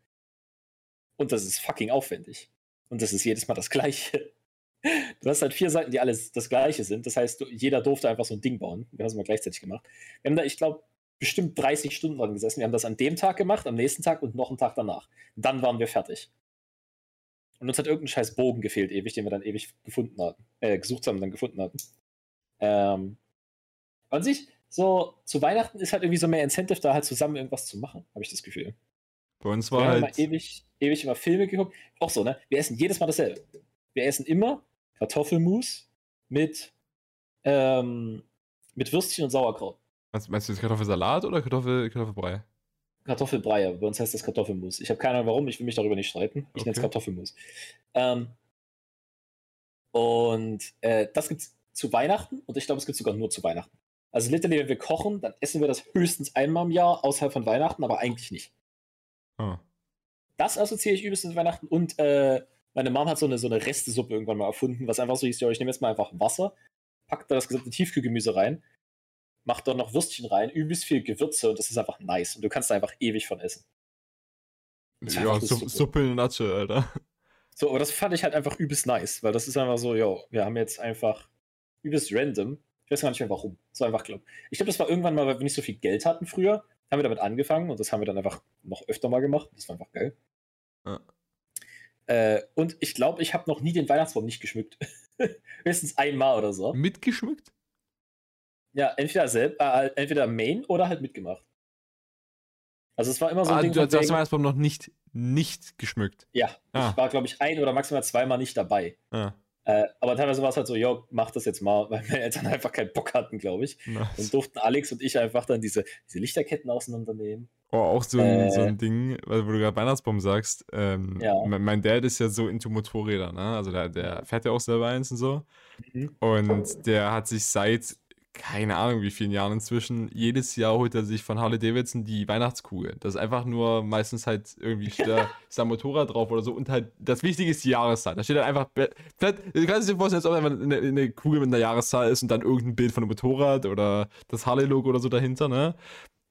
Speaker 1: Und das ist fucking aufwendig. Und das ist jedes Mal das gleiche. Du hast halt vier Seiten, die alles das gleiche sind. Das heißt, jeder durfte einfach so ein Ding bauen. Wir haben es mal gleichzeitig gemacht. Wir haben da, ich glaube, bestimmt 30 Stunden dran gesessen. Wir haben das an dem Tag gemacht, am nächsten Tag und noch einen Tag danach. Dann waren wir fertig. Und uns hat irgendein scheiß Bogen gefehlt, ewig, den wir dann ewig gefunden hatten. Äh, gesucht haben und dann gefunden hatten. Ähm, an sich, so zu Weihnachten ist halt irgendwie so mehr Incentive, da halt zusammen irgendwas zu machen, habe ich das Gefühl.
Speaker 2: Bei uns war
Speaker 1: wir
Speaker 2: halt.
Speaker 1: Haben ewig, ewig immer Filme geguckt. Auch so, ne? Wir essen jedes Mal dasselbe. Wir essen immer Kartoffelmus mit, ähm, mit Würstchen und Sauerkraut.
Speaker 2: Meinst, meinst du jetzt Kartoffelsalat oder Kartoffel, Kartoffelbrei?
Speaker 1: Kartoffelbrei, bei uns heißt das Kartoffelmus. Ich habe keine Ahnung warum, ich will mich darüber nicht streiten. Ich okay. nenne es Kartoffelmus. Ähm, und äh, das gibt es zu Weihnachten und ich glaube, es gibt sogar nur zu Weihnachten. Also literally, wenn wir kochen, dann essen wir das höchstens einmal im Jahr außerhalb von Weihnachten, aber eigentlich nicht. Oh. Das assoziiere ich übelst mit Weihnachten und äh, meine Mom hat so eine, so eine Restesuppe irgendwann mal erfunden, was einfach so hieß, ja, ich nehme jetzt mal einfach Wasser, pack da das gesamte Tiefkühlgemüse rein, mach da noch Würstchen rein, übelst viel Gewürze und das ist einfach nice. Und du kannst da einfach ewig von essen.
Speaker 2: Ja, Suppe. Suppe in Natsche, Alter.
Speaker 1: So, aber das fand ich halt einfach übelst nice, weil das ist einfach so, ja, wir haben jetzt einfach übelst random Ich weiß gar nicht mehr warum. War einfach, glaub. Ich glaube, das war irgendwann mal, weil wir nicht so viel Geld hatten früher, haben wir damit angefangen und das haben wir dann einfach noch öfter mal gemacht. Das war einfach geil. Ja. Äh, und ich glaube, ich habe noch nie den Weihnachtsbaum nicht geschmückt. Höchstens einmal oder so.
Speaker 2: Mitgeschmückt?
Speaker 1: Ja, entweder selbst, äh, entweder Main oder halt mitgemacht. Also es war immer so
Speaker 2: ein ah, Ding. Du hast den Weihnachtsbaum noch nicht, nicht geschmückt.
Speaker 1: Ja, ah. ich war, glaube ich, ein oder maximal zweimal nicht dabei. Ah. Äh, aber teilweise war es halt so, jo, mach das jetzt mal, weil meine Eltern einfach keinen Bock hatten, glaube ich. Nice. Und durften Alex und ich einfach dann diese, diese Lichterketten auseinandernehmen.
Speaker 2: Oh, auch so ein, äh, so ein Ding, wo du gerade Weihnachtsbaum sagst. Ähm, ja. mein, Dad ist ja so into Motorräder, ne? Also der, der fährt ja auch selber eins und so. Mhm. Und der hat sich seit keine Ahnung wie vielen Jahren inzwischen, jedes Jahr holt er sich von Harley Davidson die Weihnachtskugel. Das ist einfach nur meistens halt irgendwie da, ist da Motorrad drauf oder so und halt das Wichtige ist die Jahreszahl. Da steht dann einfach, du kannst dir vorstellen, als ob einfach eine, eine, Kugel mit einer Jahreszahl ist und dann irgendein Bild von einem Motorrad oder das Harley-Logo oder so dahinter, ne?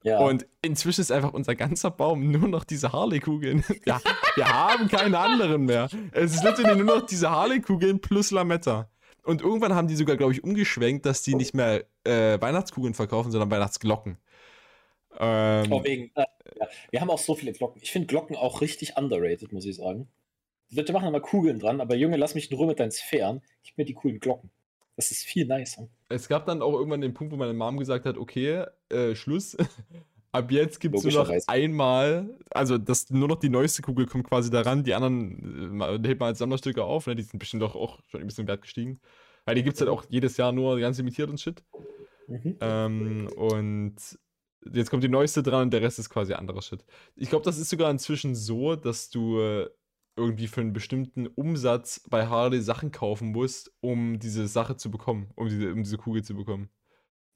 Speaker 2: Ja. Und inzwischen ist einfach unser ganzer Baum nur noch diese Harley-Kugeln. Ja, wir haben keine anderen mehr. Es ist letztendlich nur noch diese Harley-Kugeln plus Lametta. Und irgendwann haben die sogar, glaube ich, umgeschwenkt, dass die nicht mehr äh, Weihnachtskugeln verkaufen, sondern Weihnachtsglocken.
Speaker 1: Ähm, oh, wegen, äh, ja. Wir haben auch so viele Glocken. Ich finde Glocken auch richtig underrated, muss ich sagen. Die Leute machen immer Kugeln dran, aber Junge, lass mich in Ruhe mit deinen Sphären. Gib mir die coolen Glocken. Das ist viel nicer.
Speaker 2: Es gab dann auch irgendwann den Punkt, wo meine Mom gesagt hat, okay, äh, Schluss. Ab jetzt gibt es nur noch einmal, also das, nur noch die neueste Kugel kommt quasi daran, die anderen äh, hebt man als Sammlerstücke auf, ne? die sind bestimmt doch auch schon ein bisschen wert gestiegen. Weil die gibt es halt auch jedes Jahr nur ganz limitiert und shit. Mhm. Ähm, und jetzt kommt die neueste dran und der Rest ist quasi anderer Shit. Ich glaube, das ist sogar inzwischen so, dass du äh, irgendwie für einen bestimmten Umsatz bei Harley Sachen kaufen musst, um diese Sache zu bekommen, um diese, um diese Kugel zu bekommen.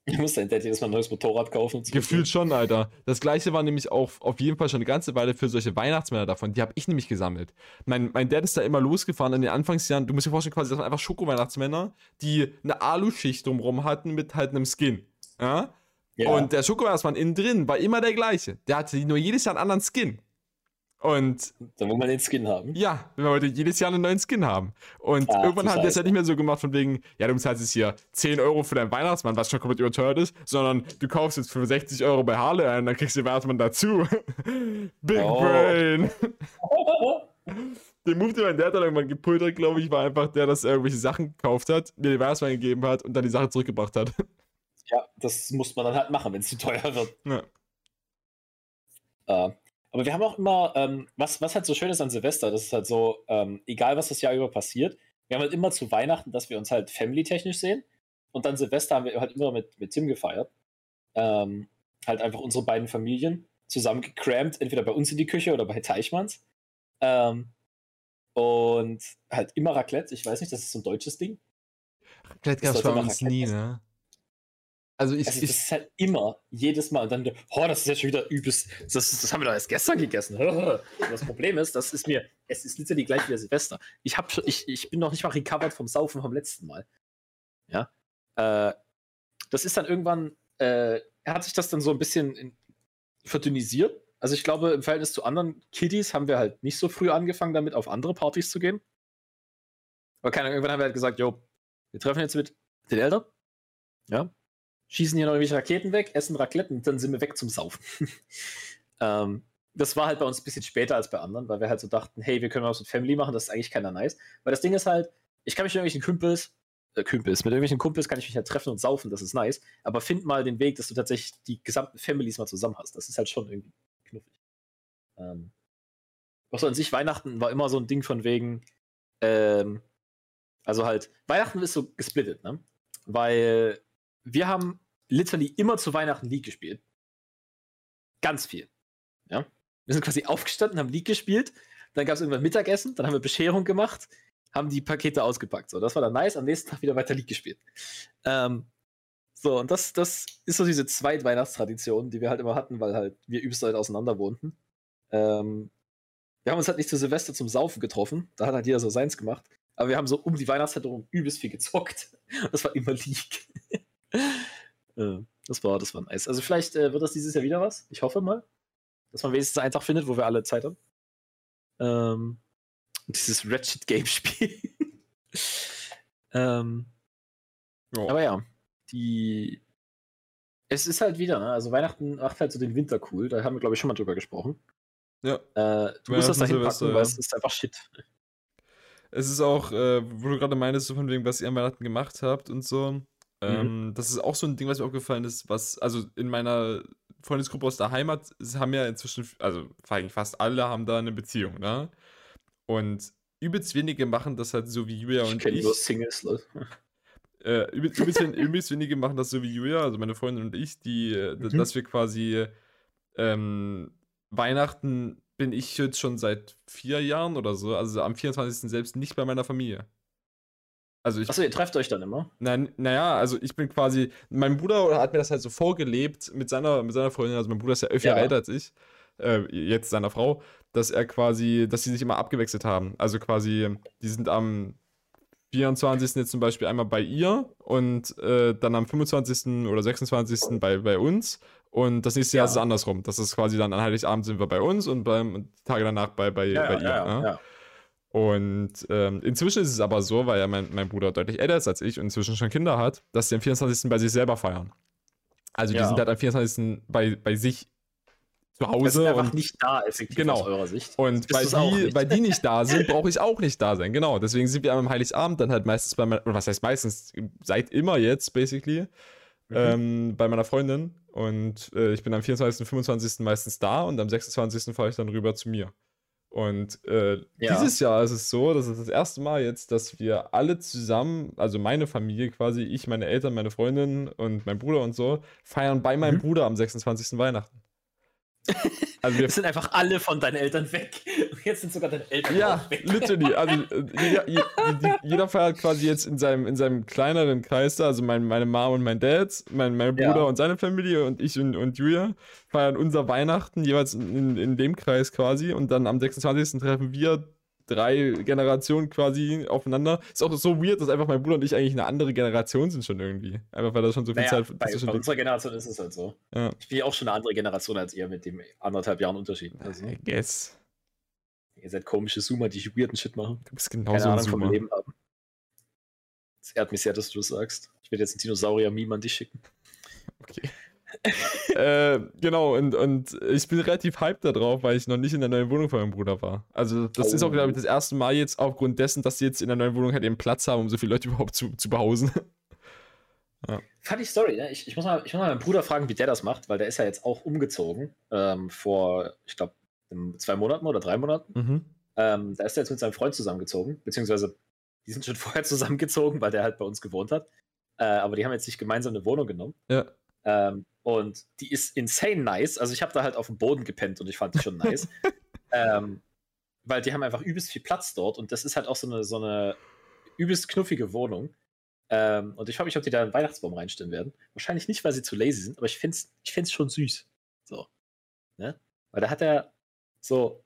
Speaker 1: Ich muss dein Dad jedes Mal ein neues Motorrad kaufen.
Speaker 2: Gefühlt schon, Alter. Das gleiche war nämlich auch auf jeden Fall schon eine ganze Weile für solche Weihnachtsmänner davon. Die habe ich nämlich gesammelt. Mein, mein Dad ist da immer losgefahren in den Anfangsjahren. Du musst dir vorstellen, quasi, das waren einfach Schoko-Weihnachtsmänner, die eine Aluschicht drumherum hatten mit halt einem Skin. Ja? ja. Und der Schoko-Weihnachtsmann innen drin war immer der gleiche. Der hatte nur jedes Jahr einen anderen Skin. Und.
Speaker 1: Dann wollen wir den Skin haben.
Speaker 2: Ja, wir wollen jedes Jahr einen neuen Skin haben. Und Ach, irgendwann haben die es ja nicht mehr so gemacht, von wegen, ja, du bezahlst jetzt hier 10 Euro für deinen Weihnachtsmann, was schon komplett überteuert ist, sondern du kaufst jetzt für 60 Euro bei Harley ein, dann kriegst du den Weihnachtsmann dazu. Big oh. Brain. den Move, den mein Dad dann irgendwann gepult hat, glaube ich, war einfach der, dass er irgendwelche Sachen gekauft hat, mir den Weihnachtsmann gegeben hat und dann die Sache zurückgebracht hat.
Speaker 1: Ja, das muss man dann halt machen, wenn es zu teuer wird. Ja. Uh, aber wir haben auch immer, ähm, was, was halt so schön ist an Silvester, das ist halt so, ähm, egal was das Jahr über passiert, wir haben halt immer zu Weihnachten, dass wir uns halt family-technisch sehen. Und dann Silvester haben wir halt immer mit, mit Tim gefeiert. Ähm, halt einfach unsere beiden Familien zusammengecrampt, entweder bei uns in die Küche oder bei Teichmanns. Ähm, und halt immer Raclette, ich weiß nicht, das ist so ein deutsches Ding.
Speaker 2: Raclette gab es bei uns nie, ne?
Speaker 1: Also ich, also, das ist halt immer, jedes Mal. Und dann, oh, das ist ja schon wieder übelst. Das, das haben wir doch erst gestern gegessen. das Problem ist, das ist mir, es ist literally gleich wie der Silvester. Ich, hab, ich, ich bin noch nicht mal recovered vom Saufen vom letzten Mal. Ja. Äh, das ist dann irgendwann, äh, hat sich das dann so ein bisschen in, verdünnisiert. Also ich glaube, im Verhältnis zu anderen Kiddies haben wir halt nicht so früh angefangen, damit auf andere Partys zu gehen. Aber keine, irgendwann haben wir halt gesagt, jo, wir treffen jetzt mit den Eltern. Ja, schießen hier noch irgendwelche Raketen weg, essen Raclette und dann sind wir weg zum Saufen. ähm, das war halt bei uns ein bisschen später als bei anderen, weil wir halt so dachten, hey, wir können was mit Family machen, das ist eigentlich keiner nice. Weil das Ding ist halt, ich kann mich mit irgendwelchen Kumpels, äh, Kumpels, mit irgendwelchen Kumpels kann ich mich halt treffen und saufen, das ist nice. Aber find mal den Weg, dass du tatsächlich die gesamten Families mal zusammen hast. Das ist halt schon irgendwie knuffig. Ähm, so an sich, Weihnachten war immer so ein Ding von wegen, ähm, also halt, Weihnachten ist so gesplittet, ne? Weil wir haben literally immer zu Weihnachten League gespielt. Ganz viel. Ja. Wir sind quasi aufgestanden, haben League gespielt, dann gab es irgendwann Mittagessen, dann haben wir Bescherung gemacht, haben die Pakete ausgepackt. So, das war dann nice, am nächsten Tag wieder weiter League gespielt. Ähm, so, und das, das ist so diese Zweitweihnachtstradition, die wir halt immer hatten, weil halt wir übelst weit auseinander wohnten. Ähm, wir haben uns halt nicht zu Silvester zum Saufen getroffen, da hat halt jeder so seins gemacht, aber wir haben so um die Weihnachtszeit herum übelst viel gezockt. Das war immer League. Äh, das war, das war nice. Also vielleicht äh, wird das dieses Jahr wieder was. Ich hoffe mal, dass man wenigstens einen Tag findet, wo wir alle Zeit haben. Ähm, dieses Ratchet Game spielen. ähm, oh. Aber ja, die. Es ist halt wieder, ne? Also Weihnachten macht halt so den Winter cool. Da haben wir, glaube ich, schon mal drüber gesprochen.
Speaker 2: Ja.
Speaker 1: Äh, du musst das da hinpacken, weil es ist einfach Shit.
Speaker 2: Es ist auch, äh, wo du gerade meinst, so von wegen, was ihr am Weihnachten gemacht habt und so. Mhm. Ähm, das ist auch so ein Ding, was mir aufgefallen ist, was, also in meiner Freundesgruppe aus der Heimat haben ja inzwischen, also fast alle haben da eine Beziehung, ne? Und übelst wenige machen das halt so wie Julia ich und ich. Nur Singles, Leute. Äh, übelst, übelst, übelst, wenige machen das so wie Julia, also meine Freundin und ich, die, äh, mhm. dass wir quasi ähm, Weihnachten bin ich jetzt schon seit vier Jahren oder so, also am 24. selbst nicht bei meiner Familie.
Speaker 1: Also ich, Achso, ihr trefft euch dann immer?
Speaker 2: Nein, naja, also ich bin quasi, mein Bruder hat mir das halt so vorgelebt mit seiner, mit seiner Freundin, also mein Bruder ist ja elf ja. Jahre älter als ich, äh, jetzt seiner Frau, dass er quasi, dass sie sich immer abgewechselt haben. Also quasi, die sind am 24. jetzt zum Beispiel einmal bei ihr und äh, dann am 25. oder 26. bei, bei uns. Und das nächste Jahr ja. ist es andersrum. Das ist quasi dann an Heiligabend sind wir bei uns und beim Tage danach bei, bei, ja, bei ihr. Ja, ja. Und ähm, inzwischen ist es aber so, weil ja mein, mein Bruder deutlich älter ist als ich und inzwischen schon Kinder hat, dass sie am 24. bei sich selber feiern. Also die sind halt am 24. bei, bei sich zu Hause. Sind
Speaker 1: einfach und, nicht da, effektiv
Speaker 2: genau. aus eurer Sicht. Und weil die, weil die nicht da sind, brauche ich auch nicht da sein. Genau. Deswegen sind wir am Heiligabend dann halt meistens bei meiner, oder was heißt meistens, seit immer jetzt, basically, mhm. ähm, bei meiner Freundin. Und äh, ich bin am 24., 25. meistens da und am 26. fahre ich dann rüber zu mir. Und äh, ja. dieses Jahr ist es so, das ist das erste Mal jetzt, dass wir alle zusammen, also meine Familie quasi, ich, meine Eltern, meine Freundin und mein Bruder und so, feiern bei meinem mhm. Bruder am 26. Weihnachten.
Speaker 1: Also wir sind einfach alle von deinen Eltern weg. Und jetzt sind sogar deine Eltern
Speaker 2: ja, weg. Ja, literally. Also äh, jeder, jeder, jeder, feiert quasi jetzt in seinem, in seinem kleineren Kreis da. Also mein, meine Mom und mein Dad, mein, mein Bruder ja. und seine Familie und ich und, und Julia feiern unser Weihnachten jeweils in, in dem Kreis quasi. Und dann am 26. treffen wir drei Generationen quasi aufeinander. Ist auch so weird, dass einfach mein Bruder und ich eigentlich eine andere Generation sind schon irgendwie. Einfach weil das schon so viel naja,
Speaker 1: Zeit. Bei, bei unserer Generation ist es halt so. Ja. Ich bin ja auch schon eine andere Generation als ihr mit dem anderthalb Jahren Unterschied.
Speaker 2: Also. I guess.
Speaker 1: Ihr seid komische Zoomer, die weirden Shit machen.
Speaker 2: Du bist genauso Keine ein Zoomer. Vom Leben haben.
Speaker 1: Es ehrt mich sehr, dass du das sagst. Ich werde jetzt ein Dinosaurier-Meme an dich schicken.
Speaker 2: Okay äh, genau, und, und ich bin relativ hyped darauf, weil ich noch nicht in der neuen Wohnung von meinem Bruder war. Also, das oh. ist auch, glaube ich, das erste Mal jetzt aufgrund dessen, dass sie jetzt in der neuen Wohnung halt eben Platz haben, um so viele Leute überhaupt zu, zu behausen.
Speaker 1: ja. Funny Story, ne? ich, ich, muss mal, ich muss mal meinen Bruder fragen, wie der das macht, weil der ist ja jetzt auch umgezogen ähm, vor, ich glaube, zwei Monaten oder drei Monaten. Mhm. Ähm, da ist er jetzt mit seinem Freund zusammengezogen, beziehungsweise die sind schon vorher zusammengezogen, weil der halt bei uns gewohnt hat. Äh, aber die haben jetzt nicht gemeinsam eine Wohnung genommen.
Speaker 2: Ja.
Speaker 1: Ähm, und die ist insane nice. Also ich habe da halt auf dem Boden gepennt und ich fand die schon nice. ähm, weil die haben einfach übelst viel Platz dort und das ist halt auch so eine, so eine übelst knuffige Wohnung. Ähm, und ich frage mich, ob die da einen Weihnachtsbaum reinstellen werden. Wahrscheinlich nicht, weil sie zu lazy sind, aber ich finde es ich find's schon süß. So. Ne? Weil da hat er so,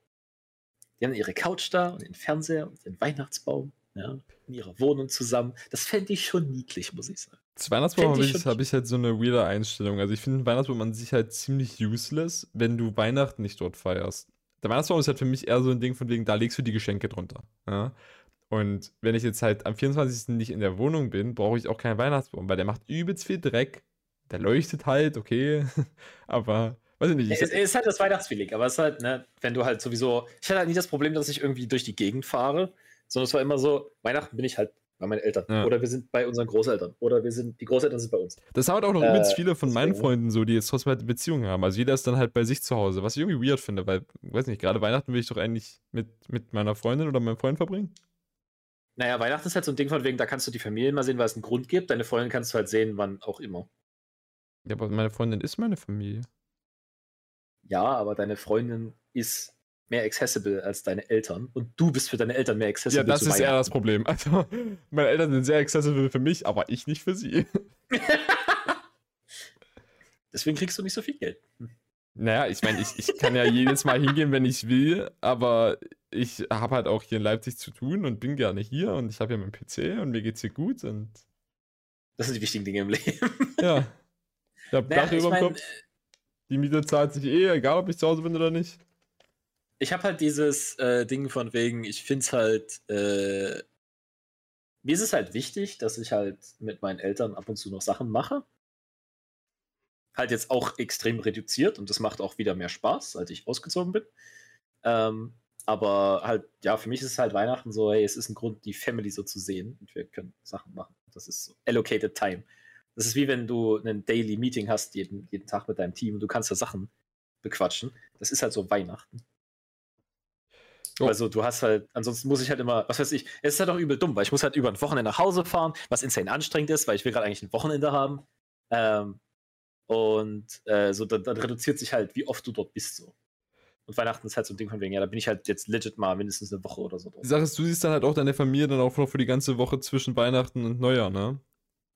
Speaker 1: die haben ihre Couch da und den Fernseher und den Weihnachtsbaum ja, in ihrer Wohnung zusammen. Das fände ich schon niedlich, muss ich sagen.
Speaker 2: Zu Weihnachtsbaum habe ich, hab ich, halt so eine weirde Einstellung. Also ich finde Weihnachtsbaum an sich halt ziemlich useless, wenn du Weihnachten nicht dort feierst. Der Weihnachtsbaum ist halt für mich eher so ein Ding von wegen, da legst du die Geschenke drunter. Ja? Und wenn ich jetzt halt am 24. nicht in der Wohnung bin, brauche ich auch keinen Weihnachtsbaum, weil der macht übelst viel Dreck. Der leuchtet halt, okay. aber weiß ich nicht. Ich
Speaker 1: es ist halt das Weihnachtsfeeling, aber es ist halt, ne, wenn du halt sowieso. Ich hatte halt nie das Problem, dass ich irgendwie durch die Gegend fahre, sondern es war immer so, Weihnachten bin ich halt bei meinen Eltern. Ja. Oder wir sind bei unseren Großeltern. Oder wir sind, die Großeltern sind bei uns.
Speaker 2: Das haben auch noch äh, viele von meinen Freunden so, die jetzt trotzdem halt Beziehungen haben. Also jeder ist dann halt bei sich zu Hause, was ich irgendwie weird finde, weil, weiß nicht, gerade Weihnachten will ich doch eigentlich mit, mit meiner Freundin oder meinem Freund verbringen.
Speaker 1: Naja, Weihnachten ist halt so ein Ding von wegen, da kannst du die Familie mal sehen, weil es einen Grund gibt. Deine Freundin kannst du halt sehen, wann auch immer.
Speaker 2: Ja, aber meine Freundin ist meine Familie.
Speaker 1: Ja, aber deine Freundin ist mehr accessible als deine Eltern und du bist für deine Eltern mehr accessible.
Speaker 2: Ja, das ist eher das Problem. Also, meine Eltern sind sehr accessible für mich, aber ich nicht für sie.
Speaker 1: Deswegen kriegst du nicht so viel Geld.
Speaker 2: Naja, ich meine, ich, ich kann ja jedes Mal hingehen, wenn ich will, aber ich habe halt auch hier in Leipzig zu tun und bin gerne hier und ich habe ja meinen PC und mir geht's hier gut und.
Speaker 1: Das sind die wichtigen Dinge im Leben.
Speaker 2: Ja. Ich habe naja, Dach über dem Kopf. Die Miete zahlt sich eh, egal ob ich zu Hause bin oder nicht
Speaker 1: ich habe halt dieses äh, Ding von wegen, ich finde es halt äh, mir ist es halt wichtig, dass ich halt mit meinen Eltern ab und zu noch Sachen mache. Halt jetzt auch extrem reduziert und das macht auch wieder mehr Spaß, als ich ausgezogen bin. Ähm, aber halt, ja, für mich ist es halt Weihnachten so, hey, es ist ein Grund, die Family so zu sehen und wir können Sachen machen. Das ist so allocated time. Das ist wie wenn du ein Daily Meeting hast, jeden, jeden Tag mit deinem Team und du kannst da Sachen bequatschen. Das ist halt so Weihnachten. Oh. Also du hast halt, ansonsten muss ich halt immer, was weiß ich, es ist halt auch übel dumm, weil ich muss halt über ein Wochenende nach Hause fahren, was insane anstrengend ist, weil ich will gerade eigentlich ein Wochenende haben. Ähm, und äh, so, dann, dann, reduziert sich halt, wie oft du dort bist so. Und Weihnachten ist halt so ein Ding von wegen, ja, da bin ich halt jetzt legit mal mindestens eine Woche oder so.
Speaker 2: Die Sache ist, du siehst dann halt auch deine Familie dann auch noch für die ganze Woche zwischen Weihnachten und Neujahr, ne?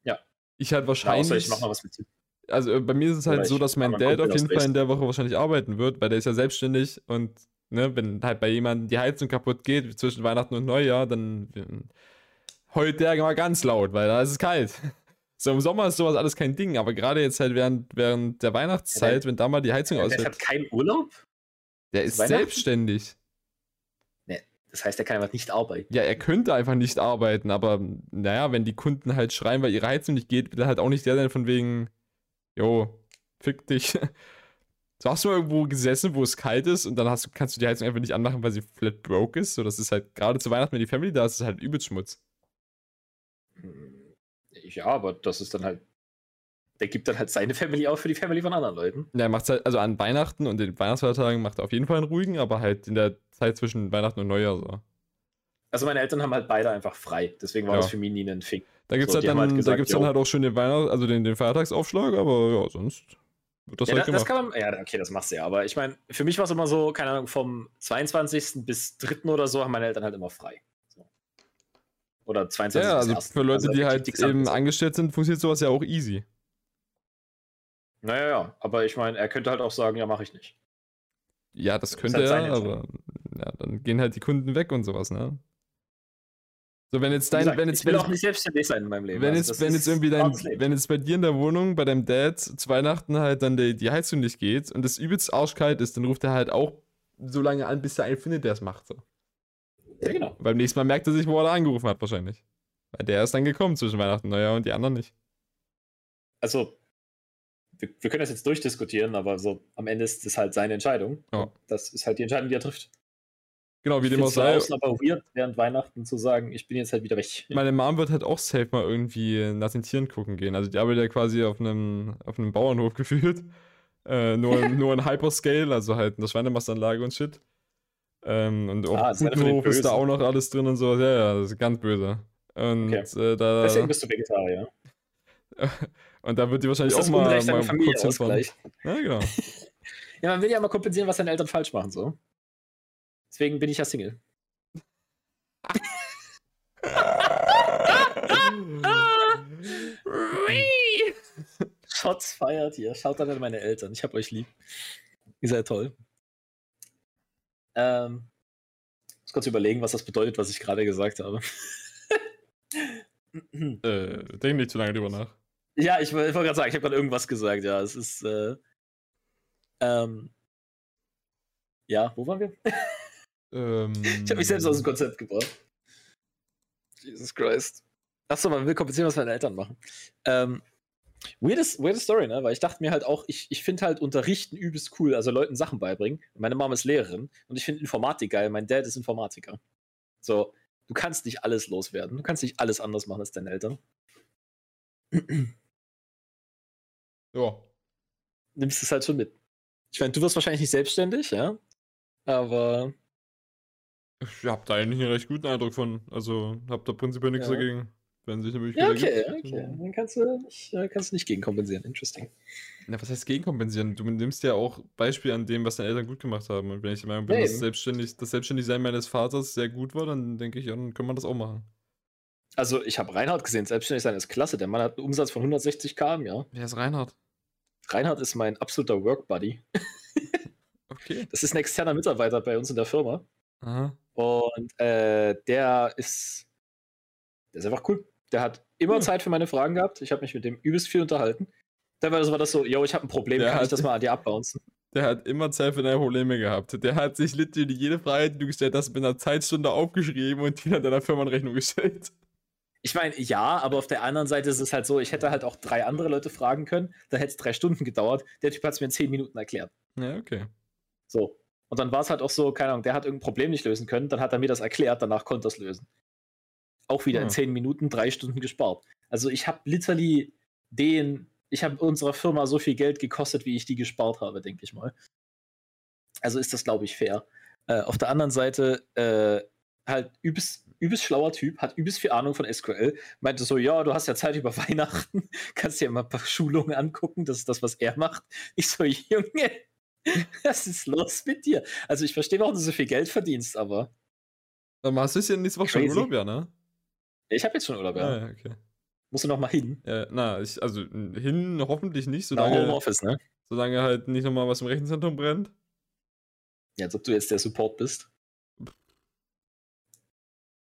Speaker 1: Ja.
Speaker 2: Ich halt wahrscheinlich. Ja,
Speaker 1: außer ich mach mal was mit dir.
Speaker 2: Also äh, bei mir ist es halt so, dass mein Dad auf jeden Fall in der Woche wahrscheinlich arbeiten wird, weil der ist ja selbstständig und ne, wenn halt bei jemandem die Heizung kaputt geht zwischen Weihnachten und Neujahr, dann heult der mal ganz laut, weil da ist es kalt. So im Sommer ist sowas alles kein Ding, aber gerade jetzt halt während, während der Weihnachtszeit, ja, wenn da mal die Heizung ausfällt.
Speaker 1: Der hat keinen Urlaub?
Speaker 2: Der ist selbstständig.
Speaker 1: Nee, das heißt, er kann einfach nicht arbeiten.
Speaker 2: Ja, er könnte einfach nicht arbeiten, aber naja, wenn die Kunden halt schreien, weil ihre Heizung nicht geht, will er halt auch nicht der sein von wegen, jo, fick dich. Du hast mal irgendwo gesessen, wo es kalt ist und dann hast, kannst du die Heizung einfach nicht anmachen, weil sie flat broke ist. So, das ist halt gerade zu Weihnachten, wenn die Family da ist, ist halt übelst Schmutz.
Speaker 1: Ja, aber das ist dann halt. Der gibt dann halt seine Family auf für die Family von anderen Leuten.
Speaker 2: Ja, er macht halt, also an Weihnachten und den Weihnachtsfeiertagen macht er auf jeden Fall einen ruhigen, aber halt in der Zeit zwischen Weihnachten und Neujahr so.
Speaker 1: Also meine Eltern haben halt beide einfach frei, deswegen war ja. das für mich nie ein Fing.
Speaker 2: Da gibt es so, halt dann, halt gesagt, da gibt's dann halt auch schon den Weihnachts-, also den, den Feiertagsaufschlag, aber ja, sonst
Speaker 1: wird das ja, halt da, das kann man, ja, okay, das machst du ja. Aber ich meine, für mich war es immer so, keine Ahnung, vom 22. bis 3. oder so haben meine Eltern halt immer frei. So. Oder 22.
Speaker 2: Ja, also für Leute, also die halt eben angestellt sind, funktioniert sowas ja auch easy.
Speaker 1: Naja, ja, aber ich meine, er könnte halt auch sagen, ja, mache ich nicht.
Speaker 2: Ja, das könnte das halt er, aber ja, dann gehen halt die Kunden weg und sowas, ne? So, wenn jetzt dein, gesagt, wenn jetzt,
Speaker 1: ich will
Speaker 2: wenn
Speaker 1: auch nicht selbstständig sein in meinem Leben.
Speaker 2: Wenn also jetzt, wenn jetzt irgendwie dein, wenn jetzt bei dir in der Wohnung, bei deinem Dad zu Weihnachten halt dann die, die Heizung nicht geht und es übelst arschkalt ist, dann ruft er halt auch so lange an, bis er einen findet, der es macht. So.
Speaker 1: Ja, genau.
Speaker 2: Beim nächsten Mal merkt er sich, wo er angerufen hat, wahrscheinlich. Weil der ist dann gekommen zwischen Weihnachten und Neujahr und die anderen nicht.
Speaker 1: Also, wir, wir können das jetzt durchdiskutieren, aber so am Ende ist das halt seine Entscheidung. Ja. Das ist halt die Entscheidung, die er trifft.
Speaker 2: Genau, wie dem auch sei.
Speaker 1: Es aber weird, während Weihnachten zu sagen, ich bin jetzt halt wieder weg.
Speaker 2: Meine Mom wird halt auch safe mal irgendwie nach den Tieren gucken gehen. Also die arbeitet ja quasi auf einem, auf einem Bauernhof gefühlt. Äh, nur, nur in Hyperscale, also halt in der Schweinemastanlage und shit. Ähm, und auch ah, Putenhof ist da auch noch alles drin und so. Ja, ja, das ist ganz böse. Und okay. äh, da.
Speaker 1: Deswegen bist du Vegetarier.
Speaker 2: und da wird die wahrscheinlich auch mal, mal kurz hinfahren. Ja, genau.
Speaker 1: ja, man will ja mal kompensieren, was deine Eltern falsch machen, so. Deswegen bin ich ja Single. Shots feiert hier. Schaut dann an meine Eltern. Ich hab euch lieb. Ihr seid toll. Ähm, ich muss kurz überlegen, was das bedeutet, was ich gerade gesagt habe.
Speaker 2: äh, denk nicht zu lange drüber nach.
Speaker 1: Ja, ich, ich wollte gerade sagen, ich habe gerade irgendwas gesagt. Ja, es ist. Äh, ähm, ja, wo waren wir?
Speaker 2: Ähm,
Speaker 1: ich habe mich selbst aus dem Konzept gebracht. Jesus Christ. Achso, man will kompensieren, was meine Eltern machen. Ähm, weirdes, weirde Story, ne? Weil ich dachte mir halt auch, ich, ich finde halt Unterrichten übelst cool, also Leuten Sachen beibringen. Meine Mama ist Lehrerin und ich finde Informatik geil. Mein Dad ist Informatiker. So, du kannst nicht alles loswerden. Du kannst nicht alles anders machen als deine Eltern.
Speaker 2: Ja.
Speaker 1: Nimmst es halt schon mit. Ich meine, du wirst wahrscheinlich nicht selbstständig, ja? Aber
Speaker 2: ich habe da eigentlich einen recht guten Eindruck von. Also habe da prinzipiell nichts ja. dagegen. Wenn sich nämlich
Speaker 1: ja, okay, gibt. okay. Dann kannst du, nicht, kannst du nicht gegenkompensieren. Interesting.
Speaker 2: Na, was heißt gegenkompensieren? Du nimmst ja auch Beispiel an dem, was deine Eltern gut gemacht haben. Und wenn ich der Meinung bin, dass selbstständig, das Selbstständigsein meines Vaters sehr gut war, dann denke ich, dann kann man das auch machen.
Speaker 1: Also, ich habe Reinhard gesehen, selbstständig sein ist klasse. Der Mann hat einen Umsatz von 160 km, ja.
Speaker 2: Wer ist Reinhard?
Speaker 1: Reinhard ist mein absoluter Work-Buddy. okay. Das ist ein externer Mitarbeiter bei uns in der Firma. Aha. Und äh, der ist, der ist einfach cool. Der hat immer hm. Zeit für meine Fragen gehabt. Ich habe mich mit dem übelst viel unterhalten. Teilweise war das so, yo, ich habe ein Problem, der kann hat, ich das mal an dir abbouncen?
Speaker 2: Der hat immer Zeit für deine Probleme gehabt. Der hat sich literally jede Frage, die du gestellt hast, mit einer Zeitstunde aufgeschrieben und die dann deiner Firma in Rechnung gestellt.
Speaker 1: Ich meine, ja, aber auf der anderen Seite ist es halt so, ich hätte halt auch drei andere Leute fragen können, dann hätte es drei Stunden gedauert. Der Typ hat es mir in zehn Minuten erklärt.
Speaker 2: Ja, okay.
Speaker 1: So. Und dann war es halt auch so, keine Ahnung, der hat irgendein Problem nicht lösen können, dann hat er mir das erklärt, danach konnte er es lösen. Auch wieder ja. in zehn Minuten, drei Stunden gespart. Also ich habe literally den, ich habe unserer Firma so viel Geld gekostet, wie ich die gespart habe, denke ich mal. Also ist das, glaube ich, fair. Äh, auf der anderen Seite, äh, halt übelst, übelst schlauer Typ, hat übelst viel Ahnung von SQL, meinte so, ja, du hast ja Zeit über Weihnachten, kannst dir mal ein paar Schulungen angucken, das ist das, was er macht. Ich so, Junge, was ist los mit dir? Also ich verstehe, warum du so viel Geld verdienst, aber.
Speaker 2: Aber hast du ja nächste Woche schon Urlaub, ja, ne?
Speaker 1: Ich habe jetzt schon Urlaub, ja. Ah, ja okay. Musst du noch mal hin?
Speaker 2: Ja, na, ich, also hin hoffentlich nicht, solange,
Speaker 1: na, Homeoffice, ne?
Speaker 2: solange halt nicht nochmal was im Rechenzentrum brennt.
Speaker 1: Ja, als ob du jetzt der Support bist.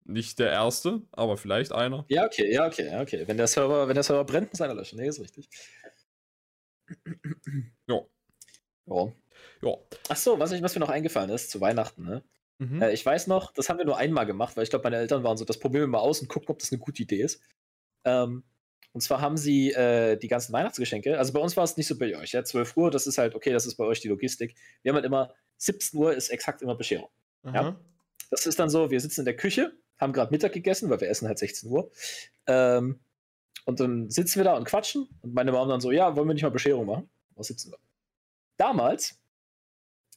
Speaker 2: Nicht der erste, aber vielleicht einer.
Speaker 1: Ja, okay, ja, okay, okay. Wenn der Server, wenn der Server brennt, muss einer löschen. Nee, ist richtig.
Speaker 2: Ja.
Speaker 1: Ja. Ja. Ach so, was, ich, was mir noch eingefallen ist zu Weihnachten, ne? Mhm. Äh, ich weiß noch, das haben wir nur einmal gemacht, weil ich glaube, meine Eltern waren so, das probieren wir mal aus und gucken, ob das eine gute Idee ist. Ähm, und zwar haben sie äh, die ganzen Weihnachtsgeschenke, also bei uns war es nicht so bei euch, ja, 12 Uhr, das ist halt, okay, das ist bei euch die Logistik. Wir haben halt immer, 17 Uhr ist exakt immer Bescherung. Ja? Das ist dann so, wir sitzen in der Küche, haben gerade Mittag gegessen, weil wir essen halt 16 Uhr. Ähm, und dann sitzen wir da und quatschen und meine Mom dann so, ja, wollen wir nicht mal Bescherung machen? Was 17 Uhr. Damals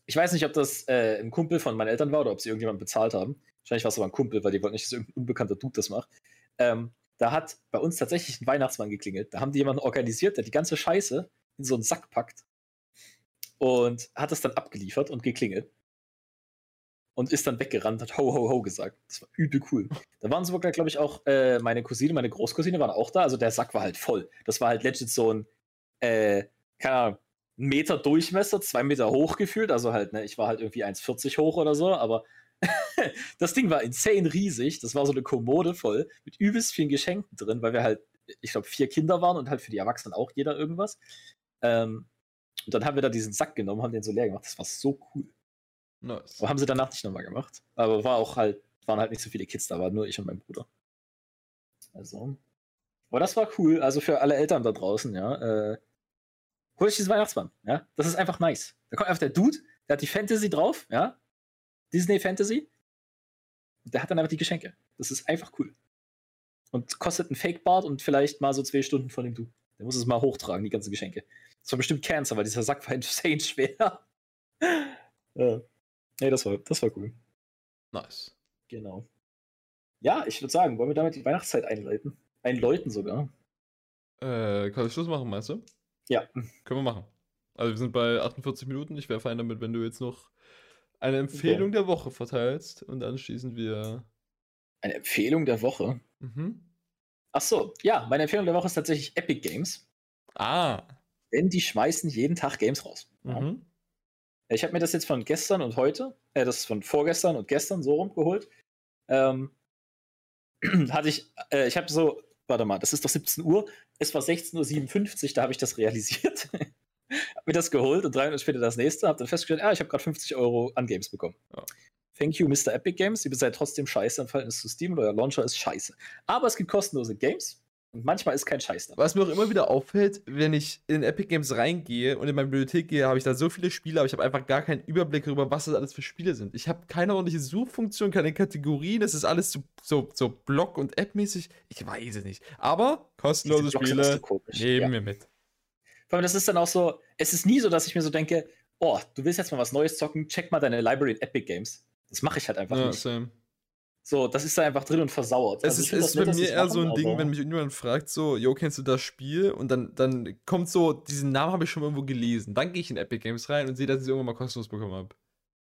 Speaker 1: ich weiß nicht, ob das äh, ein Kumpel von meinen Eltern war oder ob sie irgendjemand bezahlt haben. Wahrscheinlich war es aber ein Kumpel, weil die wollten nicht, dass irgendein unbekannter Dude das macht. Ähm, da hat bei uns tatsächlich ein Weihnachtsmann geklingelt. Da haben die jemanden organisiert, der die ganze Scheiße in so einen Sack packt und hat es dann abgeliefert und geklingelt. Und ist dann weggerannt, hat ho, ho, ho gesagt. Das war übel cool. Da waren sogar, glaube ich, auch äh, meine Cousine, meine Großcousine waren auch da. Also der Sack war halt voll. Das war halt legit so ein, äh, keine Ahnung, Meter Durchmesser, zwei Meter hoch gefühlt. Also halt, ne, ich war halt irgendwie 1,40 hoch oder so, aber das Ding war insane riesig. Das war so eine Kommode voll mit übelst vielen Geschenken drin, weil wir halt, ich glaube, vier Kinder waren und halt für die Erwachsenen auch jeder irgendwas. Ähm, und dann haben wir da diesen Sack genommen, haben den so leer gemacht. Das war so cool. Nice. Aber haben sie danach nicht nochmal gemacht. Aber war auch halt, waren halt nicht so viele Kids da, war nur ich und mein Bruder. Also. Aber das war cool. Also für alle Eltern da draußen, ja. Äh, hol ich diesen Weihnachtsmann. Ja? Das ist einfach nice. Da kommt einfach der Dude, der hat die Fantasy drauf, ja. Disney Fantasy. Und der hat dann einfach die Geschenke. Das ist einfach cool. Und kostet ein Fake-Bart und vielleicht mal so zwei Stunden von dem Dude. Der muss es mal hochtragen, die ganzen Geschenke. Das war bestimmt Cancer, weil dieser Sack war insane schwer. ja. Nee, das war, das war cool.
Speaker 2: Nice.
Speaker 1: Genau. Ja, ich würde sagen, wollen wir damit die Weihnachtszeit einleiten? Einläuten sogar.
Speaker 2: Äh, kann ich Schluss machen, meinst du?
Speaker 1: Ja.
Speaker 2: Können wir machen. Also wir sind bei 48 Minuten. Ich wäre fein damit, wenn du jetzt noch eine Empfehlung okay. der Woche verteilst und anschließend wir.
Speaker 1: Eine Empfehlung der Woche? Mhm. Ach so, ja, meine Empfehlung der Woche ist tatsächlich Epic Games.
Speaker 2: Ah.
Speaker 1: Denn die schmeißen jeden Tag Games raus. Mhm. Ich habe mir das jetzt von gestern und heute, äh, das ist von vorgestern und gestern so rumgeholt. Ähm, hatte ich, äh, ich habe so warte mal, das ist doch 17 Uhr. Es war 16.57 Uhr, da habe ich das realisiert. habe mir das geholt und drei Minuten später das nächste. Habe dann festgestellt, ah, ich habe gerade 50 Euro an Games bekommen. Ja. Thank you, Mr. Epic Games. Ihr seid trotzdem scheiße im Verhältnis zu Steam und euer Launcher ist scheiße. Aber es gibt kostenlose Games. Und manchmal ist kein Scheiß
Speaker 2: dabei. Was mir auch immer wieder auffällt, wenn ich in Epic Games reingehe und in meine Bibliothek gehe, habe ich da so viele Spiele, aber ich habe einfach gar keinen Überblick darüber, was das alles für Spiele sind. Ich habe keine ordentliche Suchfunktion, keine Kategorien, das ist alles so, so, so Block- und App-mäßig. Ich weiß es nicht. Aber kostenlose Spiele nehmen ja. wir mit.
Speaker 1: Vor allem, das ist dann auch so, es ist nie so, dass ich mir so denke, oh, du willst jetzt mal was Neues zocken, check mal deine Library in Epic Games. Das mache ich halt einfach ja, nicht. Same. So, das ist da einfach drin und versauert.
Speaker 2: Es also ist, ist bei mir eher machen, so ein Ding, wenn mich irgendjemand fragt, so, yo, kennst du das Spiel? Und dann, dann kommt so, diesen Namen habe ich schon irgendwo gelesen. Dann gehe ich in Epic Games rein und sehe, dass ich es irgendwann mal kostenlos bekommen habe.